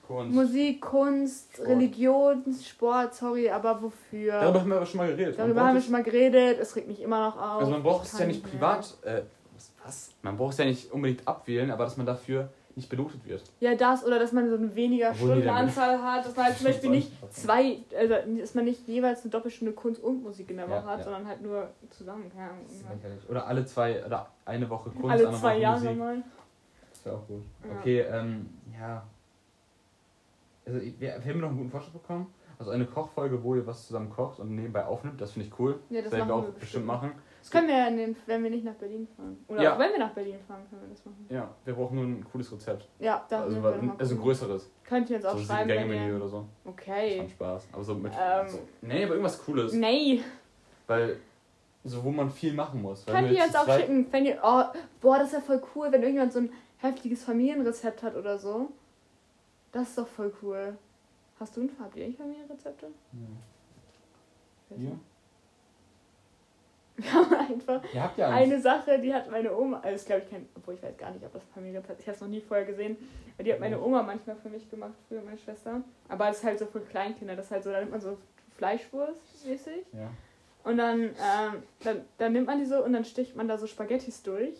Kunst. Musik, Kunst, Sport. Religion, Sport, sorry, aber wofür? Darüber haben wir aber schon mal geredet. Darüber haben wir schon mal geredet, es regt mich immer noch auf. Also man braucht es ja nicht mehr. privat, äh, was? Man braucht es ja nicht unbedingt abwählen, aber dass man dafür nicht benotet wird. Ja, das oder dass man so eine weniger Obwohl, Stundenanzahl hat, dass man halt zum Beispiel nicht zwei, also dass man nicht jeweils eine Doppelstunde Kunst und Musik in der Ja, Woche hat, ja. sondern halt nur zusammen. Lächerlich. Oder alle zwei, oder eine Woche Kunst, Alle zwei Woche Jahre Musik. mal. Das wäre auch gut. Ja. Okay, ähm, ja. Also wir, wir haben noch einen guten Vorschlag bekommen. Also eine Kochfolge, wo ihr was zusammen kocht und nebenbei aufnimmt, das finde ich cool. Ja, das werden wir auch bestimmt. machen. Das können wir ja, nehmen, wenn wir nicht nach Berlin fahren. Oder Ja. auch wenn wir nach Berlin fahren, können wir das machen. Ja, wir brauchen nur ein cooles Rezept. Ja, da Also, wir mal also ein größeres. Könnt ihr uns auch So sieben schreiben, wenn Gänge-Menü oder so. Okay. Schon Spaß. Aber so mit. Ähm. so, nee, aber irgendwas Cooles. Nee. Weil, so wo man viel machen muss. Könnt ihr uns auch schicken, wenn ihr... Oh, boah, das ist ja voll cool, wenn irgendjemand so ein heftiges Familienrezept hat oder so. Das ist doch voll cool. Hast du ein habt ihr eigentlich Familienrezepte? Ja. Ja. Wir haben einfach ja eine Sache, die hat meine Oma, also ist glaube ich kein, obwohl ich weiß gar nicht, ob das Familienrezept, ich habe es noch nie vorher gesehen, aber die hat meine Oma manchmal für mich gemacht, für meine Schwester. Aber es ist halt so für Kleinkinder, das ist halt so, da nimmt man so Fleischwurst mäßig Ja. und dann, ähm, dann, dann nimmt man die so und dann sticht man da so Spaghettis durch.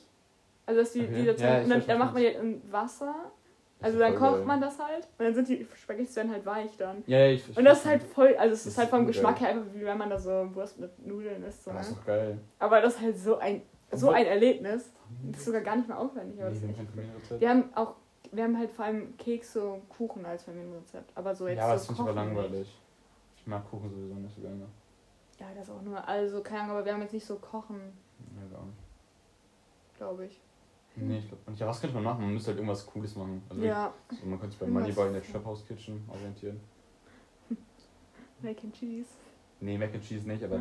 Also dass die, Okay. die dazu, Ja, und dann, dann macht man die in Wasser, Das also dann kocht geil. man das halt und dann sind die Spaghettis dann halt weich dann. Ja, ja, ich Und das ist halt voll, also es ist ist halt vom. Geschmack her einfach wie wenn man da so Wurst mit Nudeln isst. So, Das ist ne? doch geil. Aber das ist halt so ein, so ein Erlebnis. Das ist sogar gar nicht mehr aufwendig. Aber Nee, das wir ist haben auch, wir haben halt vor allem Kekse und Kuchen als Familienrezept. Aber so jetzt Ja, aber so das finde ich aber nicht. langweilig. Ich mag Kuchen sowieso nicht so gerne. Ja, das auch nur, also keine Ahnung, aber wir haben jetzt nicht so Kochen, Ja, gar nicht. glaube ich. Nee, ich glaube nicht. Ja, was könnte man machen? Man müsste halt irgendwas Cooles machen. Also Ja, so, man könnte sich bei Moneyball in der Trap House Kitchen orientieren. Mac and Cheese. Nee, Mac and Cheese nicht, aber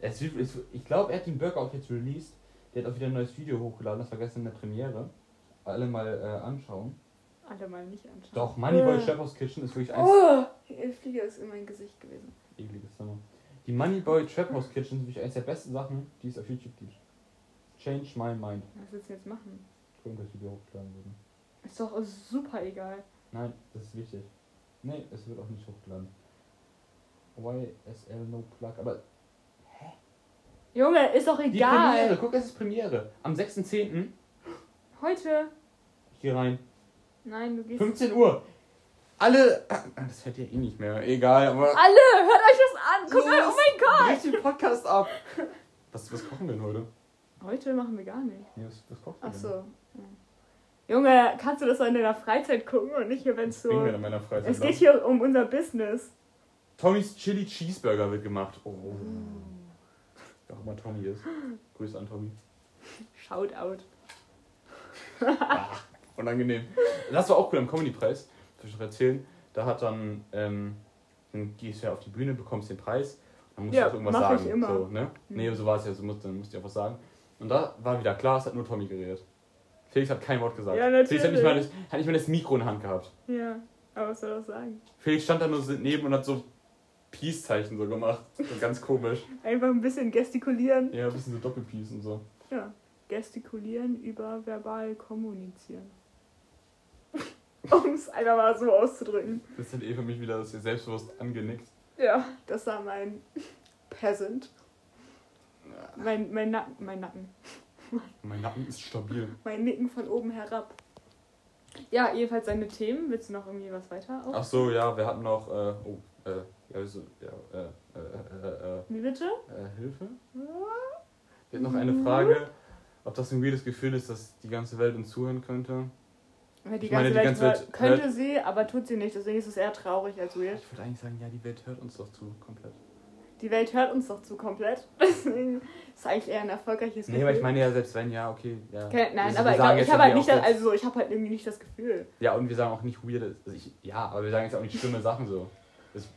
es, ich glaube, er hat den Burger auch jetzt released. Der hat auch wieder ein neues Video hochgeladen, das war gestern in der Premiere. Alle mal äh, anschauen. Alle mal nicht anschauen. Doch, Moneyboy Äh. Trap House Kitchen ist wirklich eins Oh, die Fliege ist in mein Gesicht gewesen. ekliges Zimmer. Die Moneyboy Trap House Kitchen ist wirklich eines der besten Sachen, die es auf YouTube gibt. Change my mind. Was willst du jetzt machen? Das Video hochgeladen wurde. Ist doch super egal. Nein, das ist wichtig. Nee, es wird auch nicht hochgeladen. YSL no plug. Aber Junge, ist doch die egal. Premiere, guck, es ist Premiere. Am 6.10. Heute. hier rein. Nein, du gehst. 15 Uhr. Alle. Ah, Das hört ihr eh nicht mehr. Egal, aber. Alle, hört euch das an. Guck mal, oh mein Gott. Bricht den Podcast ab. Was, was kochen wir denn heute? Heute machen wir gar nicht. Nee, was, was kochst du Ach so. Ja. Junge, kannst du das in deiner Freizeit gucken und nicht hier, wenn es bringen wir so. in meiner Freizeit? Es geht hier um unser Business. Tommys Chili Cheeseburger wird gemacht. Oh. Wer auch immer Tommy ist. Grüße an Tommy. Shout out. Unangenehm. Das war auch cool am Comedy-Preis. Soll ich noch erzählen? Da hat dann, ähm, dann gehst du ja auf die Bühne, bekommst den Preis, dann musst Ja, du auch irgendwas mach ich sagen. immer. So, ne? Mhm. Nee, so war es ja, so musst, dann musst du auch was sagen. Und da war wieder klar, es hat nur Tommy geredet. Felix hat kein Wort gesagt. Ja, Felix hat nicht, mal natürlich. das, hat nicht mal das Mikro in der Hand gehabt. Ja, aber was soll das sagen? Felix stand da nur so neben und hat so Peace-Zeichen so gemacht. So ganz komisch. Einfach ein bisschen gestikulieren. Ja, ein bisschen so Doppelpeace und so. Ja, gestikulieren über verbal kommunizieren. um es einfach mal so auszudrücken. Das ist dann eh für mich wieder sehr selbstbewusst angenickt. Ja, das war mein Peasant. Mein, mein Nacken, mein Nacken. Mein Nacken ist stabil. Mein Nicken von oben herab. Ja, jedenfalls seine Themen. Willst du noch irgendwie was weiter auf? Ach so, ja, wir hatten noch, äh, oh, äh, ja, so, ja, äh, äh, äh, äh, Wie bitte? äh, Hilfe? Wir hatten noch eine Frage, ob das ein weirdes Gefühl ist, dass die ganze Welt uns zuhören könnte. Die Ich meine, ganze, die Welt, ganze Welt könnte sie, aber tut sie nicht. Deswegen ist es eher traurig als weird. Ich würde eigentlich sagen, ja, die Welt hört uns doch zu, komplett. Die Welt hört uns doch zu komplett. Deswegen ist es eigentlich eher ein erfolgreiches Nee, aber ich meine ja, selbst wenn, ja, okay, ja. Okay, nein, Also, aber wir ich, glaub, ich habe halt nicht das, also so, ich habe halt irgendwie nicht das Gefühl. Ja, und wir sagen auch nicht weird, also ich, ja, aber wir sagen jetzt auch nicht schlimme Sachen so. Das,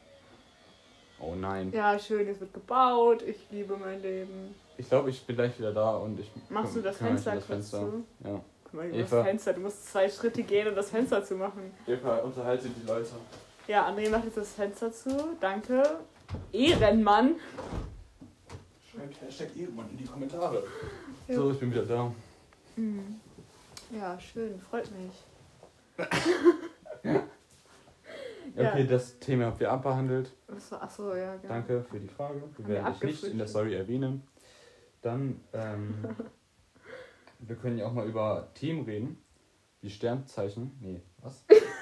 oh nein. Ja, schön, es wird gebaut, ich liebe mein Leben. Ich glaube, ich bin gleich wieder da und ich. Machst du das Fenster das kurz Fenster. zu? Ja. Guck mal, du Eva. musst Fenster, du musst zwei Schritte gehen, um das Fenster zu machen. Eva, unterhalte die Leute. Ja, André macht jetzt das Fenster zu. Danke. Ehrenmann. Schreibt Hashtag Ehrenmann in die Kommentare. Ja. So, ich bin wieder da. Hm. Ja, schön, freut mich. Ja. Okay, das Thema habt ihr abbehandelt. War, achso, ja, genau. Danke für die Frage. Wir Haben wir werden dich nicht in der. Story erwähnen. Dann, ähm, wir können ja auch mal über Themen reden. Wie Sternzeichen. Nee, was?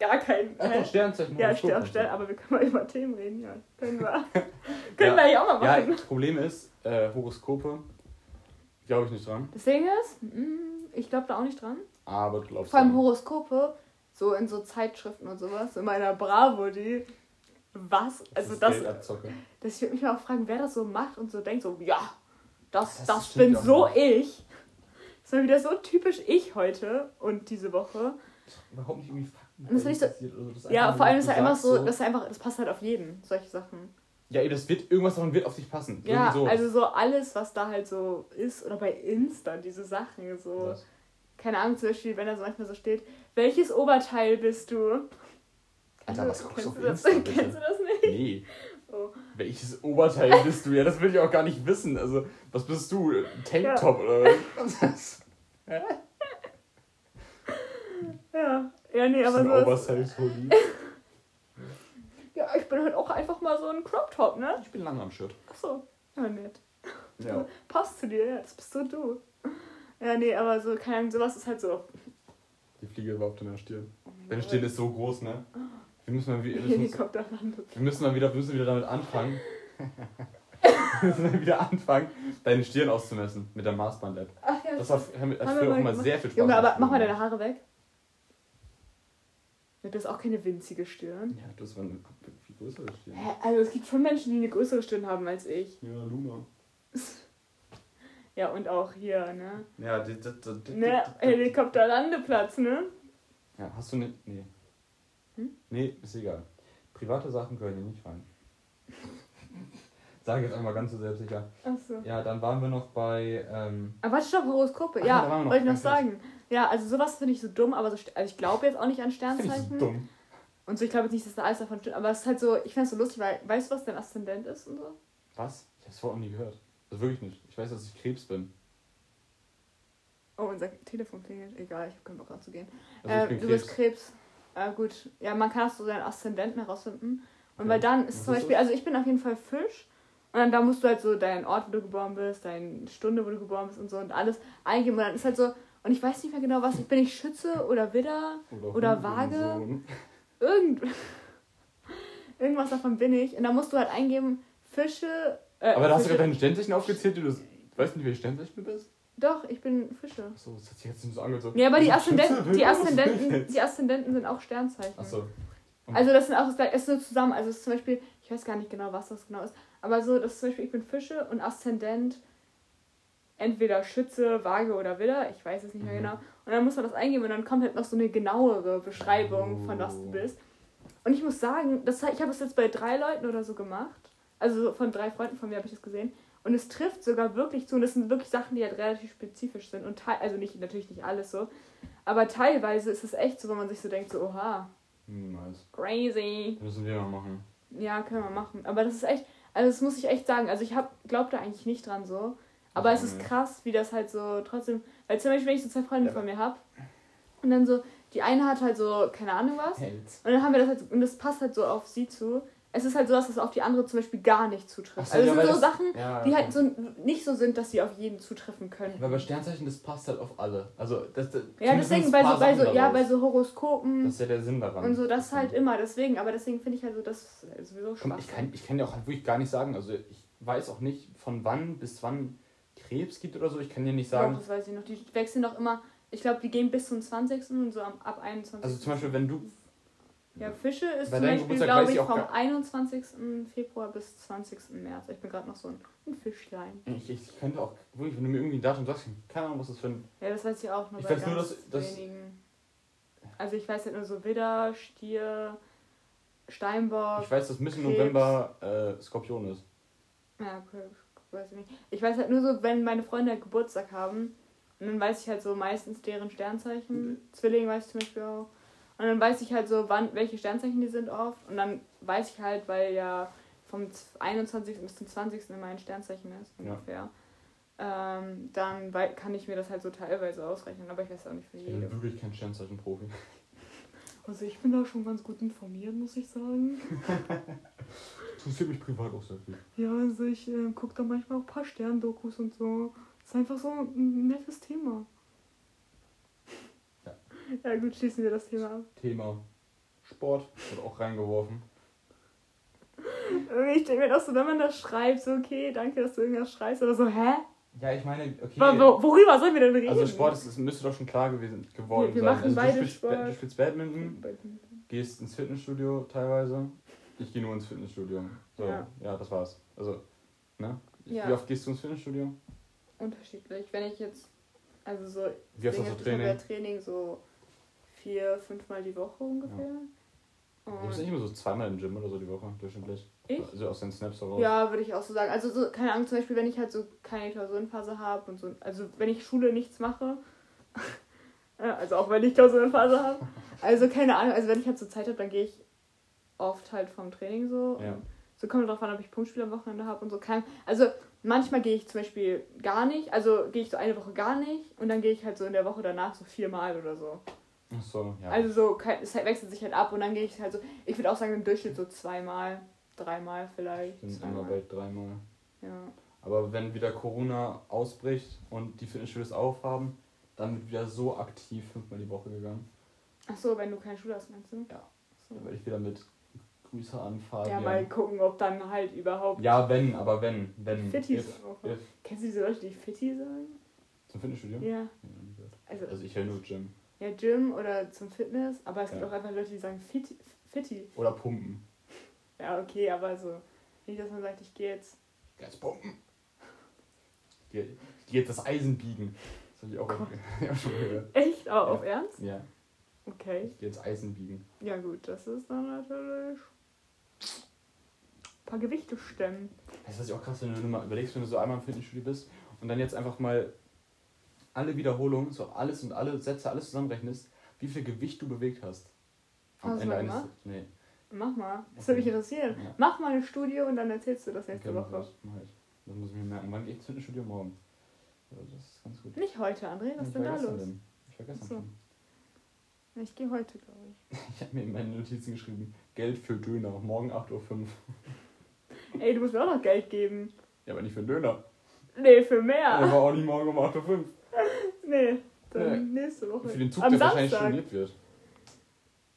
Das gar kein. Ach doch, Sternzeichen. ja, Stern. Stern, aber wir können mal über Themen reden, ja. Können wir. können Ja. wir eigentlich auch mal Ja, machen. das Problem ist, äh, Horoskope, glaube ich nicht dran. Das Ding ist, mm, ich glaube da auch nicht dran. Aber du glaubst Vor allem. Horoskope, so in so Zeitschriften und sowas, in meiner Bravo, die. Was? Also das. Abzocke. Das ich würde mich mal auch fragen, wer das so macht und so denkt, so, ja, das, Das das, bin so nicht. ich. Das war wieder so typisch ich heute und diese Woche. Überhaupt nicht irgendwie. Und das ist nicht so- so. Das ist Ja, vor allem ist du halt einfach sagst so, das ist einfach, das passt halt auf jeden, solche Sachen. Ja, das wird, irgendwas davon wird auf dich passen. Ja, so. also so alles, was da halt so ist, oder bei Insta, diese Sachen, so. Was? Keine Ahnung, zum Beispiel, wenn da so manchmal so steht, welches Oberteil bist du? Alter, was guckst du kennst auf du das? Insta, bitte? Kennst du das nicht? Nee. Oh. Welches Oberteil bist du? Ja, das will ich auch gar nicht wissen. Also, was bist du? Tanktop oder was? Ja, ja, nee, Das aber ist ein so. Oversize-Hoodie. Ja, ich bin halt auch einfach mal so ein Crop Top, ne? Ich bin lang am Shirt. Achso, ja, nett. Ja. Passt zu dir, ja, das bist so du. Ja, nee, aber so, keine Ahnung, sowas ist halt so. Die Fliege war auf deiner Stirn. Oh Deine. Stirn ist so groß, ne? Wir müssen mal, wir müssen, Helikopter landet. wir müssen mal wieder, wir müssen wieder damit anfangen. wir müssen mal wieder anfangen, deine Stirn auszumessen mit der Maßband-App. Ach ja, Das hat, hat früher auch mal immer sehr viel Spaß Junge, aber mach mal deine Haare weg. Du hast auch keine winzige Stirn. Ja, du hast mal eine viel größere Stirn. Hä? Also es gibt schon Menschen, die eine größere Stirn haben als ich. Ja, Luna. Ja, und auch hier, ne? Ja, die, die, die, Ne, Helikopterlandeplatz, ne? Ja, hast du ne. Nee. Hm? Nee, ist egal. Private Sachen gehören hier nicht rein. Sage ich jetzt einmal ganz so selbstsicher. Achso. Ja, dann waren wir noch bei. Ähm, Aber warte, stopp, Horoskope. Ach ja, wollte ich noch sagen. Ja, also sowas finde ich so dumm, aber so, also ich glaube jetzt auch nicht an Finde ich so Sternzeichen. dumm. Und so, ich glaube jetzt nicht, dass da alles davon stimmt. Aber es ist halt so, ich finde es so lustig, weil, weißt du, was dein Aszendent ist und so? Was? Ich hab's vorher noch nie gehört. Also wirklich nicht. Ich weiß, dass ich Krebs bin. Oh, unser Telefon klingelt. Egal, ich habe keinen Bock ranzugehen. Also äh, du Krebs. bist Krebs. Äh, gut. Ja, man kann auch so seinen Aszendenten herausfinden. Und Okay. weil dann Was ist zum ist Beispiel, also ich bin auf jeden Fall Fisch. Und dann da musst du halt so deinen Ort, wo du geboren bist, deine Stunde, wo du geboren bist und so und alles eingeben. Und dann ist halt so, und ich weiß nicht mehr genau was, ich bin ich Schütze oder Widder, oder Hurensohn. Waage. irgend irgendwas davon bin ich. Und da musst du halt eingeben, Fische. Äh, Aber da hast du Fische. gerade deine Sternzeichen aufgezählt, du. Weißt nicht, welche Sternzeichen du bist? Doch, ich bin Fische. Achso, das hat sich jetzt nicht so so, Ja, aber die Schütze, Aszendenten, die Aszendenten, die Aszendenten sind auch Sternzeichen. Achso. Also das sind auch es ist nur zusammen. Also es ist zum Beispiel, ich weiß gar nicht genau, was das genau ist, aber so, das ist zum Beispiel, ich bin Fische und Aszendent entweder Schütze, Waage oder Widder, ich weiß es nicht mehr Mhm. genau. Und dann muss man das eingeben und dann kommt halt noch so eine genauere Beschreibung von was du Oh. bist. Und ich muss sagen, das, ich habe es jetzt bei drei Leuten oder so gemacht. Also von drei Freunden von mir habe ich das gesehen. Und es trifft sogar wirklich zu. Und das sind wirklich Sachen, die halt relativ spezifisch sind. Und teil, also nicht, natürlich nicht alles so. Aber teilweise ist es echt so, wenn man sich so denkt, so, oha, nice. crazy. Das müssen wir mal machen. Ja, können wir machen. Aber das ist echt, also das muss ich echt sagen. Also ich hab, glaub da eigentlich nicht dran so. Aber es ist Mhm. krass, wie das halt so trotzdem. Weil zum Beispiel, wenn ich so zwei Freunde Ja. von mir hab und dann so, die eine hat halt so, keine Ahnung was. Und dann haben wir das halt, und das passt halt so auf sie zu. Es ist halt so, dass das auf die andere zum Beispiel gar nicht zutrifft. So, also ja, weil sind so das- Sachen, Ja, die halt so nicht so sind, dass sie auf jeden zutreffen können. Aber bei Sternzeichen, das passt halt auf alle. Also, das, das Ja, deswegen bei so, bei so, ja, bei so Horoskopen Das ist ja der Sinn daran. und so, das halt immer, deswegen, aber deswegen finde ich halt so, das ist sowieso Spaß. ich, kann, ich kann ja auch halt wirklich gar nicht sagen. Also, ich weiß auch nicht, von wann bis wann Krebs gibt oder so. Ich kann dir nicht sagen. Doch, das weiß ich noch. Die wechseln doch immer. Ich glaube, die gehen bis zum 20. und so ab, ab 21. Also, zum Beispiel, wenn du. Ja, Fische ist zum Beispiel, glaube ich, ich vom gar- 21. Februar bis 20. März. Ich bin gerade noch so ein, ein Fischlein. Ich, ich könnte auch, wirklich, wenn du mir irgendwie ein Datum sagst, keine Ahnung, was das für ein. Ja, das weiß ich auch nur Ich bei weiß nur, ganz dass- dass- wenigen. Also ich weiß halt nur so Widder, Stier, Steinbock. Ich weiß, dass Mitte. November äh, Skorpion ist. Ja, okay, weiß ich nicht. Ich weiß halt nur so, wenn meine Freunde Geburtstag haben, und dann weiß ich halt so meistens deren Sternzeichen. Zwilling weiß ich zum Beispiel auch. Und dann weiß ich halt so, wann, welche Sternzeichen die sind oft. Und dann weiß ich halt, weil ja vom 21. bis zum 20. immer ein Sternzeichen ist, Ja. ungefähr. Ähm, dann kann ich mir das halt so teilweise ausrechnen, aber ich weiß auch nicht für Ich jede. bin wirklich kein Sternzeichen-Profi. Also ich bin da schon ganz gut informiert, muss ich sagen. Interessiert mich privat auch sehr viel. Ja, also ich äh, gucke da manchmal auch ein paar Sterndokus und so. ist einfach so ein nettes Thema. Ja. Ja gut, schließen wir das Thema ab. Thema Sport wird auch reingeworfen. Ich denke mir doch so, wenn man das schreibt, so okay, danke, dass du irgendwas schreibst oder so, hä? Ja, ich meine, okay. Worüber sollen wir denn reden? Also Sport ist, müsste doch schon klar gewesen geworden Wir- wir sein. machen also beide du spielst, Sport. du spielst Badminton, gehst ins Fitnessstudio teilweise. Ich gehe nur ins Fitnessstudio. So, ja. Ja. das war's. Also, ne? Ja. Wie oft gehst du ins Fitnessstudio? Unterschiedlich. Wenn ich jetzt, also so, Wie oft hast du ja Training? Training so vier, fünfmal die Woche ungefähr. Du bist nicht immer so zweimal im Gym oder so die Woche durchschnittlich. ich? Also aus den Snaps heraus. Ja, würde ich auch so sagen. Also so, keine Ahnung, zum Beispiel, wenn ich halt so keine Klausurenphase habe und so, also wenn ich Schule nichts mache, ja, also auch wenn ich Klausurenphase habe, also keine Ahnung, also wenn ich halt so Zeit habe, dann gehe ich oft halt vom Training so. Ja. So kommt drauf an, ob ich Punktspiel am Wochenende habe und so. Kein, also manchmal gehe ich zum Beispiel gar nicht, also gehe ich so eine Woche gar nicht und dann gehe ich halt so in der Woche danach so viermal oder so. Ach so, ja. Also so, es wechselt sich halt ab und dann gehe ich halt so, ich würde auch sagen im Durchschnitt so zweimal, dreimal vielleicht. sind immer bald dreimal. Ja. Aber wenn wieder Corona ausbricht und die Fitnessstudios aufhaben, dann wird wieder so aktiv fünfmal die Woche gegangen. Ach so, wenn du keine Schule hast, meinst du? Ja. So. Dann werde ich wieder mit Grüße an Ja, Fabian. mal gucken, ob dann halt überhaupt Ja, wenn, aber wenn. wenn Fittis if, auch. if. Kennst du diese Leute, die Fitti sagen? Zum Fitnessstudio? Ja. Ja. Also, Also ich höre nur Gym. ja, Gym oder zum Fitness, aber es gibt Ja. auch einfach Leute, die sagen Fitti. Fitti. Oder Pumpen. Ja, okay, aber so. Nicht, dass man sagt, ich gehe jetzt. Jetzt pumpen. Ich gehe ich gehe jetzt das Eisen biegen. Das habe ich auch, ja, schon gehört. Echt? Auf Ja. Ernst? Ja, Okay. ich gehe jetzt Eisen biegen. Ja, gut, das ist dann natürlich. Ein paar Gewichte stemmen. Das ist ich auch krass, wenn du mal überlegst, wenn du so einmal im Fitnessstudio bist und dann jetzt einfach mal alle Wiederholungen, so alles und alle Sätze, alles zusammenrechnest, wie viel Gewicht du bewegt hast. Hast du mal gemacht? Nee. Mach mal. Das würde mich interessieren. Ja. Mach mal eine Studie und dann erzählst du das nächste Okay, mach Woche. ich, mach ich. Das muss ich mir merken. Wann gehe ich ins Fitnessstudio? Morgen. Ja, das ist ganz gut. Nicht heute, André, was ist denn da los? Denn. Ich Ach so. schon. Ich gehe heute, glaube ich. Ich habe mir in meine Notizen geschrieben, Geld für Döner, morgen 8.05 Uhr. Ey, du musst mir auch noch Geld geben. Ja, aber nicht für einen Döner. Nee, für Der mehr. war auch nicht morgen um 8.05 Uhr. Nee, dann nächste Woche. Für den Zug, Am der wahrscheinlich Samstag. storniert wird.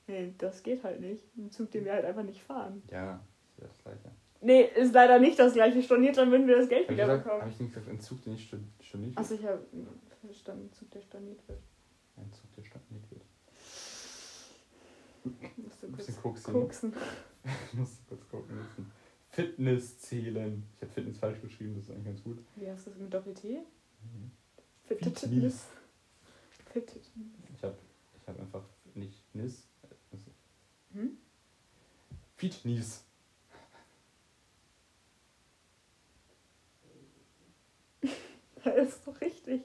Nee, das geht halt nicht. Ein Zug, den wir halt einfach nicht fahren. Ja, ist ja das gleiche. Nee, ist leider nicht das gleiche. Storniert, dann würden wir das Geld Habe ich, wieder gesagt, bekommen. hab ich nicht gesagt, ein Zug, der nicht sto- storniert wird? Achso, ich habe verstanden, Zug, der storniert wird. Ein Zug, der storniert wird. Musst du Ein bisschen koksen. koksen. Ich muss kurz gucken müssen. Fitness zählen. Ich habe Fitness falsch geschrieben, das ist eigentlich ganz gut. Wie hast du das mit Doppel-T? Mhm. Fitness. Fitness. Fitness. Ich habe ich hab einfach nicht Nis. Also Hm? Fitness. Das ist doch richtig.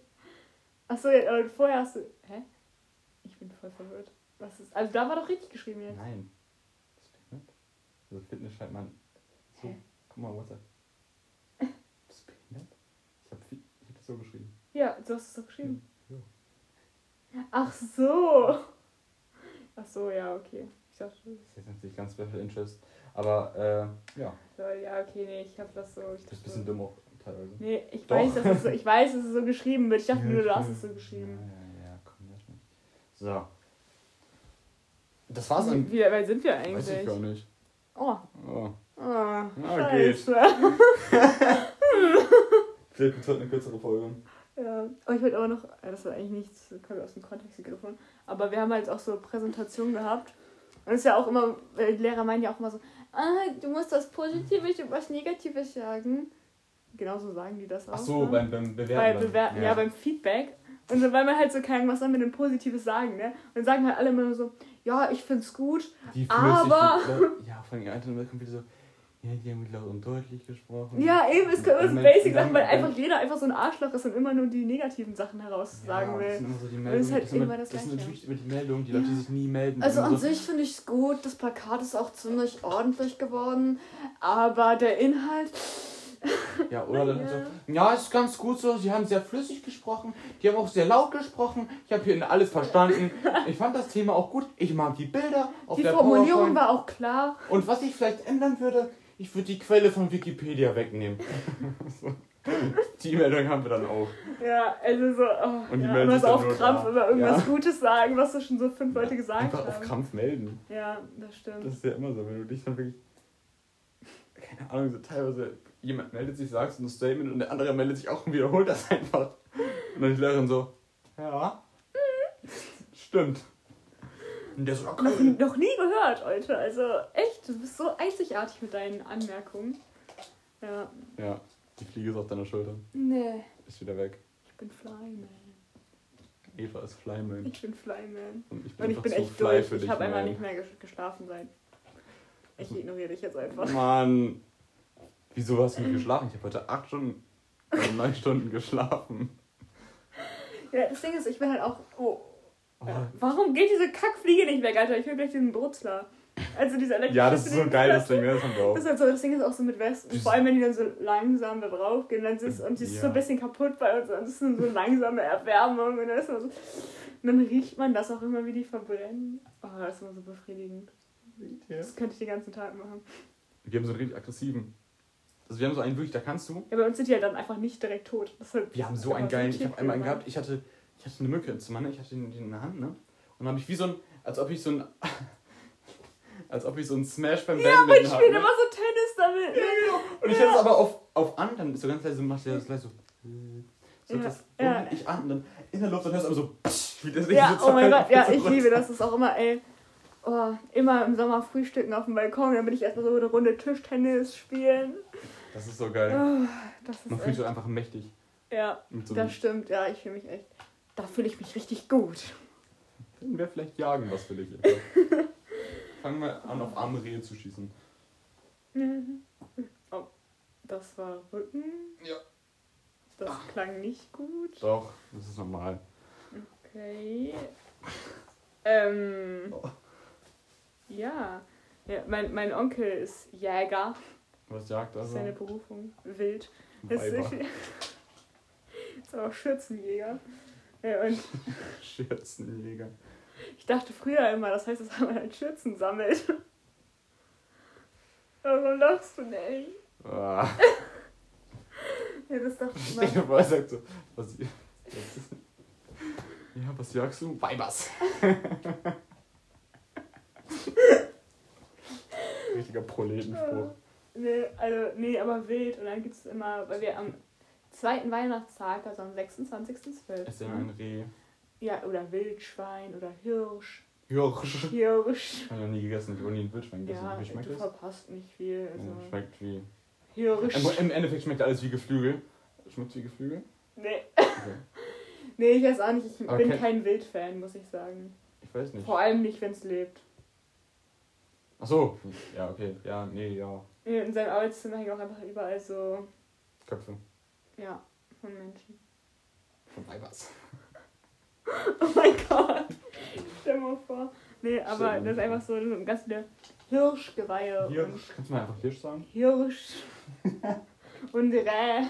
Achso, ja, aber vorher hast du. Hä? Ich bin voll verwirrt. Was ist. Also da war doch richtig geschrieben jetzt. Nein. Das ist behindert. Also Fitness schreibt man so. Guck mal, WhatsApp. Das ist behindert. Ich habe ich hab das so geschrieben. Ja, du hast es doch geschrieben. Ja. Ach so. Ach so, ja, okay. Ich dachte, Das ist jetzt natürlich ganz Special Interest. Aber äh, ja, so, ja, okay, nee, ich hab das so. Ich das ist ein bisschen dumm auch teilweise. Nee, ich Doch. weiß, dass es so, ich weiß, dass es so geschrieben wird. Ich dachte Ja, nur, du hast es so geschrieben. Ja, ja, ja, komm, lass mich. So. Das war's Wie, dann. wie weit sind wir Weiß ich eigentlich? gar nicht. Oh, Oh. Ah, Ah, geht. Vielleicht wird heute eine kürzere Folge. Ja, aber ich wollte aber noch, das war eigentlich nichts, das können wir aus dem Kontext gegriffen, aber wir haben halt auch so Präsentationen gehabt. Und es ist ja auch immer, äh, die Lehrer meinen ja auch immer so, ah, du musst was Positives und was Negatives sagen. Genauso sagen die das auch. Ach so, ne? beim, beim Bewerten. Bei dann. Bewer ja. beim Feedback. Und so, weil man halt so kein, was soll man denn Positives sagen, ne? Und dann sagen halt alle immer nur so, ja, ich find's gut. Die aber- so, ja, von den Eltern kommt wieder so, ja, die haben laut und deutlich gesprochen. Ja, eben, es Und so dann- Basic-Sachen, weil einfach jeder einfach so ein Arschloch ist und immer nur die negativen Sachen heraussagen ja, Das will. sind immer so die das Meldungen. ist halt das, immer das das sind natürlich immer die Meldungen, die Leute, die sich nie melden. Also immer an so, sich finde ich es gut, das Plakat ist auch ziemlich ordentlich geworden, aber der Inhalt. Ja, oder dann Ja. so, ja, ist ganz gut so, sie haben sehr flüssig gesprochen, die haben auch sehr laut gesprochen, ich habe hier alles verstanden. Ich fand das Thema auch gut, ich mag die Bilder auf Die der Formulierung PowerPoint. war auch klar. Und was ich vielleicht ändern würde, ich würde die Quelle von Wikipedia wegnehmen. Die Meldung haben wir dann auch. Ja, also so. Oh, Und die ja, melden immer so auf Krampf da. immer irgendwas Ja. Gutes sagen, was so schon so fünf Leute gesagt Einfach haben. auf Krampf melden. Ja, das stimmt. Das ist ja immer so, wenn du dich dann wirklich. Keine Ahnung, so teilweise jemand meldet sich, sagst ein Statement und der andere meldet sich auch und wiederholt das einfach. Und dann die Lehrerin so, ja. Stimmt. Und der so, noch, okay. noch nie gehört, Leute. Also echt, du bist so einzigartig mit deinen Anmerkungen. Ja. Ja, die Fliege ist auf deiner Schulter. Nee, Ist wieder weg. ich bin Flyman. Eva ist Flyman. Ich bin Flyman. Und ich bin, Und ich bin echt fly durch. für Ich dich, habe einfach nicht mehr ges- geschlafen seit. Ich ignoriere dich jetzt einfach. Mann. Wieso hast du nicht geschlafen? Ich habe heute acht Stunden, also neun Stunden geschlafen. Ja, das Ding ist, ich bin halt auch. Oh. Oh. Warum geht diese Kackfliege nicht weg, Alter? Ich will gleich diesen Brutzler. Also diese elektrische. Ja, das ist so ein geiles Ding, ne? das haben wir auch. Das, ist halt so, das Ding ist auch so mit Westen. Vor allem, wenn die dann so langsam da drauf gehen, dann ist und die ist so Ja. ein bisschen kaputt bei uns. Und das ist so eine langsame Erwärmung. Und dann, ist man so, und dann riecht man das auch immer, wie die verbrennen. Oh, das ist immer so befriedigend. Das könnte ich den ganzen Tag machen. Wir haben so einen richtig aggressiven. Also wir haben so einen wirklich, da kannst du. Ja, bei uns sind die halt dann einfach nicht direkt tot. Das ist halt Wir haben so einen geilen. Ich habe einmal einen gehabt, ich hatte, hatte eine Mücke im Zimmer, ne? ich hatte den in der Hand, ne? Und dann habe ich wie so ein, als ob ich so ein, als ob ich so ein Smash beim Ja, Badminton ich hab, spiele ne? immer so Tennis damit. Ne? Und ich hatte es aber auf, auf an, dann ist so ganz leise, macht der das gleich so. So Ja, das ja. ich an dann in der Luft und hörst du aber so, psch, wie das Ja, so oh mein Gott, ja, ich runter. liebe das. Das ist auch immer, ey. Oh, immer im Sommer frühstücken auf dem Balkon, dann bin ich erstmal so eine Runde Tischtennis spielen. Das ist so geil. Oh, das ist Man fühlt sich einfach mächtig. Ja, so das stimmt. Ja, ich fühle mich echt. Da fühle ich mich richtig gut. Können wir vielleicht jagen, was will ich jetzt? Fangen wir an, auf arme Rehe zu schießen. Oh, das war Rücken. Ja. Das klang nicht gut. Doch, das ist normal. Okay. Ähm. Oh. Ja. ja mein, mein Onkel ist Jäger. Was jagt Das ist also? seine Berufung. Wild. Das ist, Weiber. ist auch Schürzenjäger. Ja, und Schürzenjäger. ich dachte früher immer, das heißt, dass man halt Schürzen sammelt. Warum lachst du nicht? Ah. Ja, das dachte ich Ich immer. hab mal gesagt so, was, was ist, ja, was jagst du? Weibers. Richtiger Proletenspruch. Nee, also, nee, aber wild. Und dann gibt es immer, weil wir am zweiten Weihnachtstag, also am 26.12. Ist denn ein Reh? Ja, oder Wildschwein oder Hirsch. Hirsch. Hirsch. Ich habe noch nie gegessen, ich habe noch nie ein Wildschwein gegessen. Ja, Wie schmeckt du das? verpasst nicht viel. Also Ja, schmeckt wie. Hirsch. Im, Im Endeffekt schmeckt alles wie Geflügel. Schmeckt wie Geflügel? Nee. Okay. nee, ich weiß auch nicht. Ich Aber bin kenn- kein Wildfan, muss ich sagen. Ich weiß nicht. Vor allem nicht, wenn es lebt. Ach so. Ja, okay. Ja, nee, ja. In seinem Arbeitszimmer hängen auch einfach überall so, Köpfe. Ja, von Menschen. Von Weibers. Oh mein Gott. Stell dir mal vor. Nee, aber dir das ist einfach so so ganz viele Hirschgeweihe und Hirsch. Kannst du mal einfach Hirsch sagen? Hirsch und Reh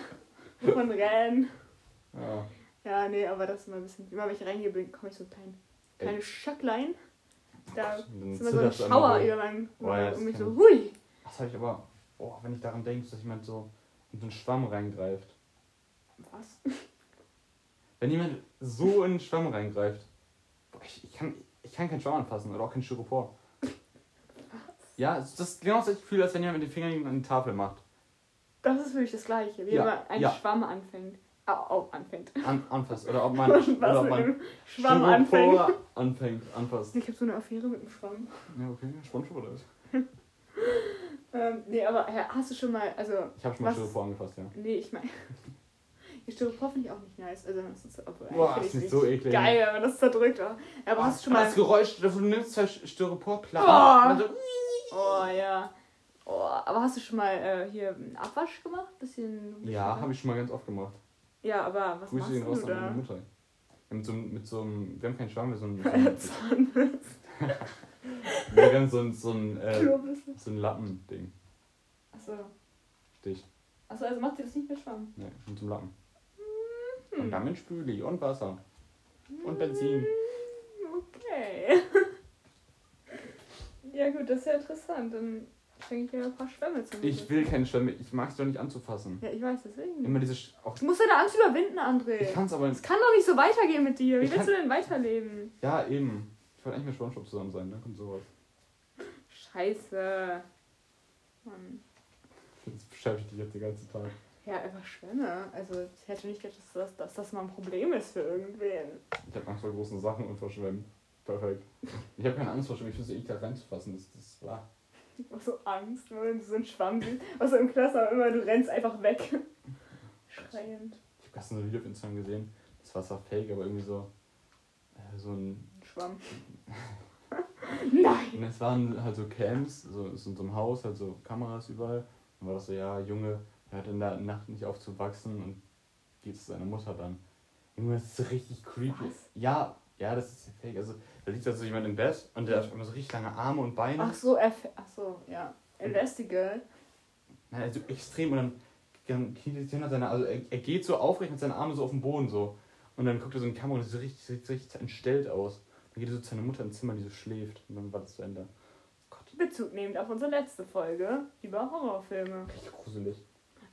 von Rehen. Ja. Ja, nee, aber das ist immer ein bisschen. Immer wenn ich reingehe, bin, komme ich so klein. Kleine Schöcklein. Da ist Dann immer so ein Schauer über, mein, Oh ja, um mich so, hui. Das habe ich aber. Oh, wenn ich daran denke, dass jemand so in so einen Schwamm reingreift. Was? Wenn jemand so in einen Schwamm reingreift. Boah, ich, ich, kann, ich kann keinen Schwamm anfassen oder auch kein Styropor. Ja, das ist genau das Gefühl, als wenn jemand mit den Fingern an die Tafel macht. Das ist wirklich das Gleiche, wie Ja, wenn man einen ja. Schwamm anfängt. Au, au, anfängt. An, anfasst. Oder ob man, Was oder ob man Schwamm anfängt. anfängt, anfasst. Ich habe so eine Affäre mit dem Schwamm. Ja, okay, Spongebob oder was? Ähm, nee, aber hast du schon mal, also, Ich habe schon mal Was? Styropor angefasst, ja. nee, ich meine, Styropor finde ich auch nicht nice. Also, das ist, obwohl, Boah, ist nicht ich so eklig. Geil, wenn man das zerdrückt. Aber, aber hast du schon mal, Das Geräusch, du nimmst zwei Styroporplatten. Dann so, oh ja, oh, aber hast du schon mal äh, hier einen Abwasch gemacht? Bisschen, Ja, habe ich schon mal ganz oft gemacht. Ja, aber was Grüße machst gehen raus du an meine da? Mutter. Ja, Mit so, mit so einem, wir haben keinen Schwamm, wir, so einen, so einen, wir haben so ein, so ein, äh, so ein Lappending. Achso. Stich. Achso, also macht ihr das nicht mit Schwamm? Ne, mit so einem Lappen. Hm. Und damit Spüli und Wasser. Und Benzin. Okay. ja gut, das ist ja interessant. Dann schenke ich dir ein paar Schwämme zum Ich will keine Schwämme, ich mag es doch nicht anzufassen. Ja, ich weiß, deswegen. Immer diese. Sch- Auch, Du musst deine Angst überwinden, André. ich kann es aber. Es kann doch nicht so weitergehen mit dir. Wie willst du denn weiterleben? Ja, eben. Ich wollte eigentlich mit Spongebob zusammen sein, dann kommt sowas. Scheiße. Mann. Jetzt beschäftige ich dich jetzt den ganzen Tag. Ja, einfach Schwämme. Also ich hätte nicht gedacht, dass das, dass das mal ein Problem ist für irgendwen. Ich habe Angst vor großen Sachen und vor Schwämmen. Perfekt. Ich habe keine Angst vor Schwämmen, ich finde es eklig, da reinzufassen. Das, das ist. Ich hab so Angst, wenn du so einen Schwamm siehst. Also im Klasse immer, du rennst einfach weg. Schreiend. Ich habe gestern so ein Video auf Instagram gesehen. Das war zwar fake, aber irgendwie so. Äh, so ein. Schwamm. Nein! Und es waren halt so Camps, so, so in so einem Haus, halt so Kameras überall. Und war das so, ja, Junge, hört in der Nacht nicht auf zu wachsen und geht zu seiner Mutter dann. Junge, das ist so richtig creepy. Was? Ja, ja, das ist fake. Also, da liegt da so jemand im Bett und der hat immer so richtig lange Arme und Beine. Ach so, er. Ach so, ja. Elastigirl. Nein, also extrem und dann, dann kniet er und seine, also er, er geht so aufrecht mit seinen Armen so auf den Boden so. Und dann guckt er so in die Kamera und sieht so richtig, sieht richtig entstellt aus. Dann geht er so zu seiner Mutter ins Zimmer, die so schläft. Und dann war das zu Ende. Gott, Bezug nehmend auf unsere letzte Folge über Horrorfilme. richtig gruselig.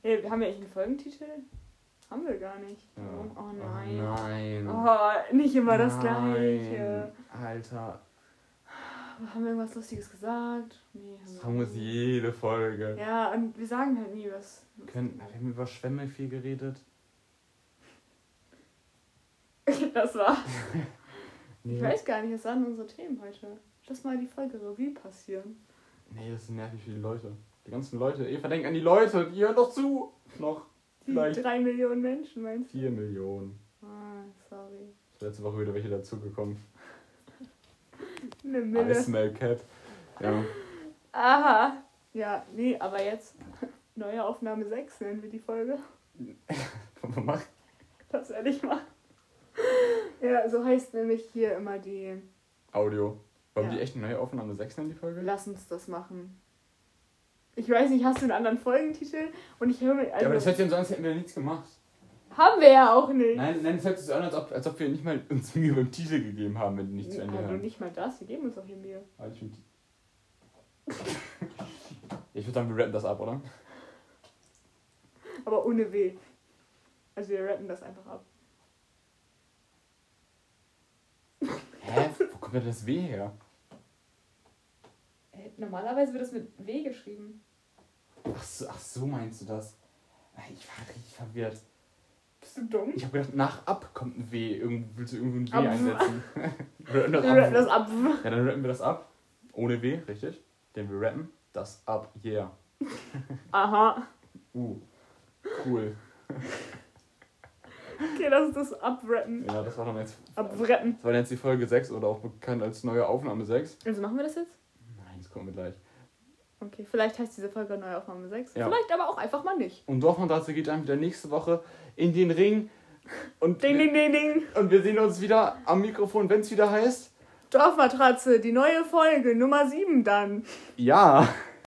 Hey, wir haben ja echt einen Folgentitel? Haben wir gar nicht. Ja. Oh nein. Oh nein. Oh, nicht immer das Nein. Gleiche. Alter, Haben wir irgendwas Lustiges gesagt? Nee, das haben haben wir wir jede Folge. Ja, und wir sagen halt nie was. Können, wir haben über Schwämme viel geredet. Das war. Nee, Ich weiß gar nicht, was waren unsere Themen heute? Lass mal die Folge Revue passieren. nee das sind nervig viele Leute. Die ganzen Leute. Eva, denk an die Leute, die hören doch zu. Noch Die Vielleicht. drei Millionen Menschen, meinst du? 4 Millionen. Ah, sorry. Letzte Woche wieder welche dazugekommen. Eine I Mille. smell cat. Ja. Aha. Ja, nee, aber jetzt neue Aufnahme 6 nennen wir die Folge. Was macht? Das werde ich machen. Ja, so heißt nämlich hier immer die. Audio. Wollen wir Ja. die echt eine neue Aufnahme 6 nennen, die Folge? Lass uns das machen. Ich weiß nicht, hast du einen anderen Folgentitel? Und ich höre mir. Also, ja, aber das hört sich an so an, als hätten wir nichts gemacht. haben wir ja auch nicht. Nein, nein, das hört sich so an, als ob, als ob wir nicht mal uns Mühe beim Titel gegeben haben, wenn die nicht zu Ende ja, nur hören. nicht mal das, wir geben uns auch hier Mühe. Halt, ich find- Ich würde sagen, wir rappen das ab, oder? Aber ohne W. Also wir rappen das einfach ab. Hä? Wo kommt denn das W her? Normalerweise wird das mit W geschrieben. Ach so, ach so meinst du das? Ich war richtig verwirrt. Bist du dumm? Ich habe gedacht, nach ab kommt ein W. Irgend, willst du irgendwo ein W Ab. einsetzen? wir rappen das Wir ab. das ab. Ja, dann rappen wir das ab. Ohne W, richtig? Denn wir rappen das ab. Yeah. Aha. Uh. Cool. Okay, das ist das Abrappen. Ja, das war dann jetzt. Abrappen. Das war dann jetzt die Folge 6 oder auch bekannt als neue Aufnahme 6. Also machen wir das jetzt? Nein, das kommen wir gleich. Okay, vielleicht heißt diese Folge neue Aufnahme 6. Ja. Vielleicht aber auch einfach mal nicht. Und Dorfmann-Dazu geht dann wieder nächste Woche in den Ring. Und, Ding, ding, ding, ding. und wir sehen uns wieder am Mikrofon, wenn es wieder heißt. Dorfmatratze, die neue Folge, Nummer 7 dann. Ja.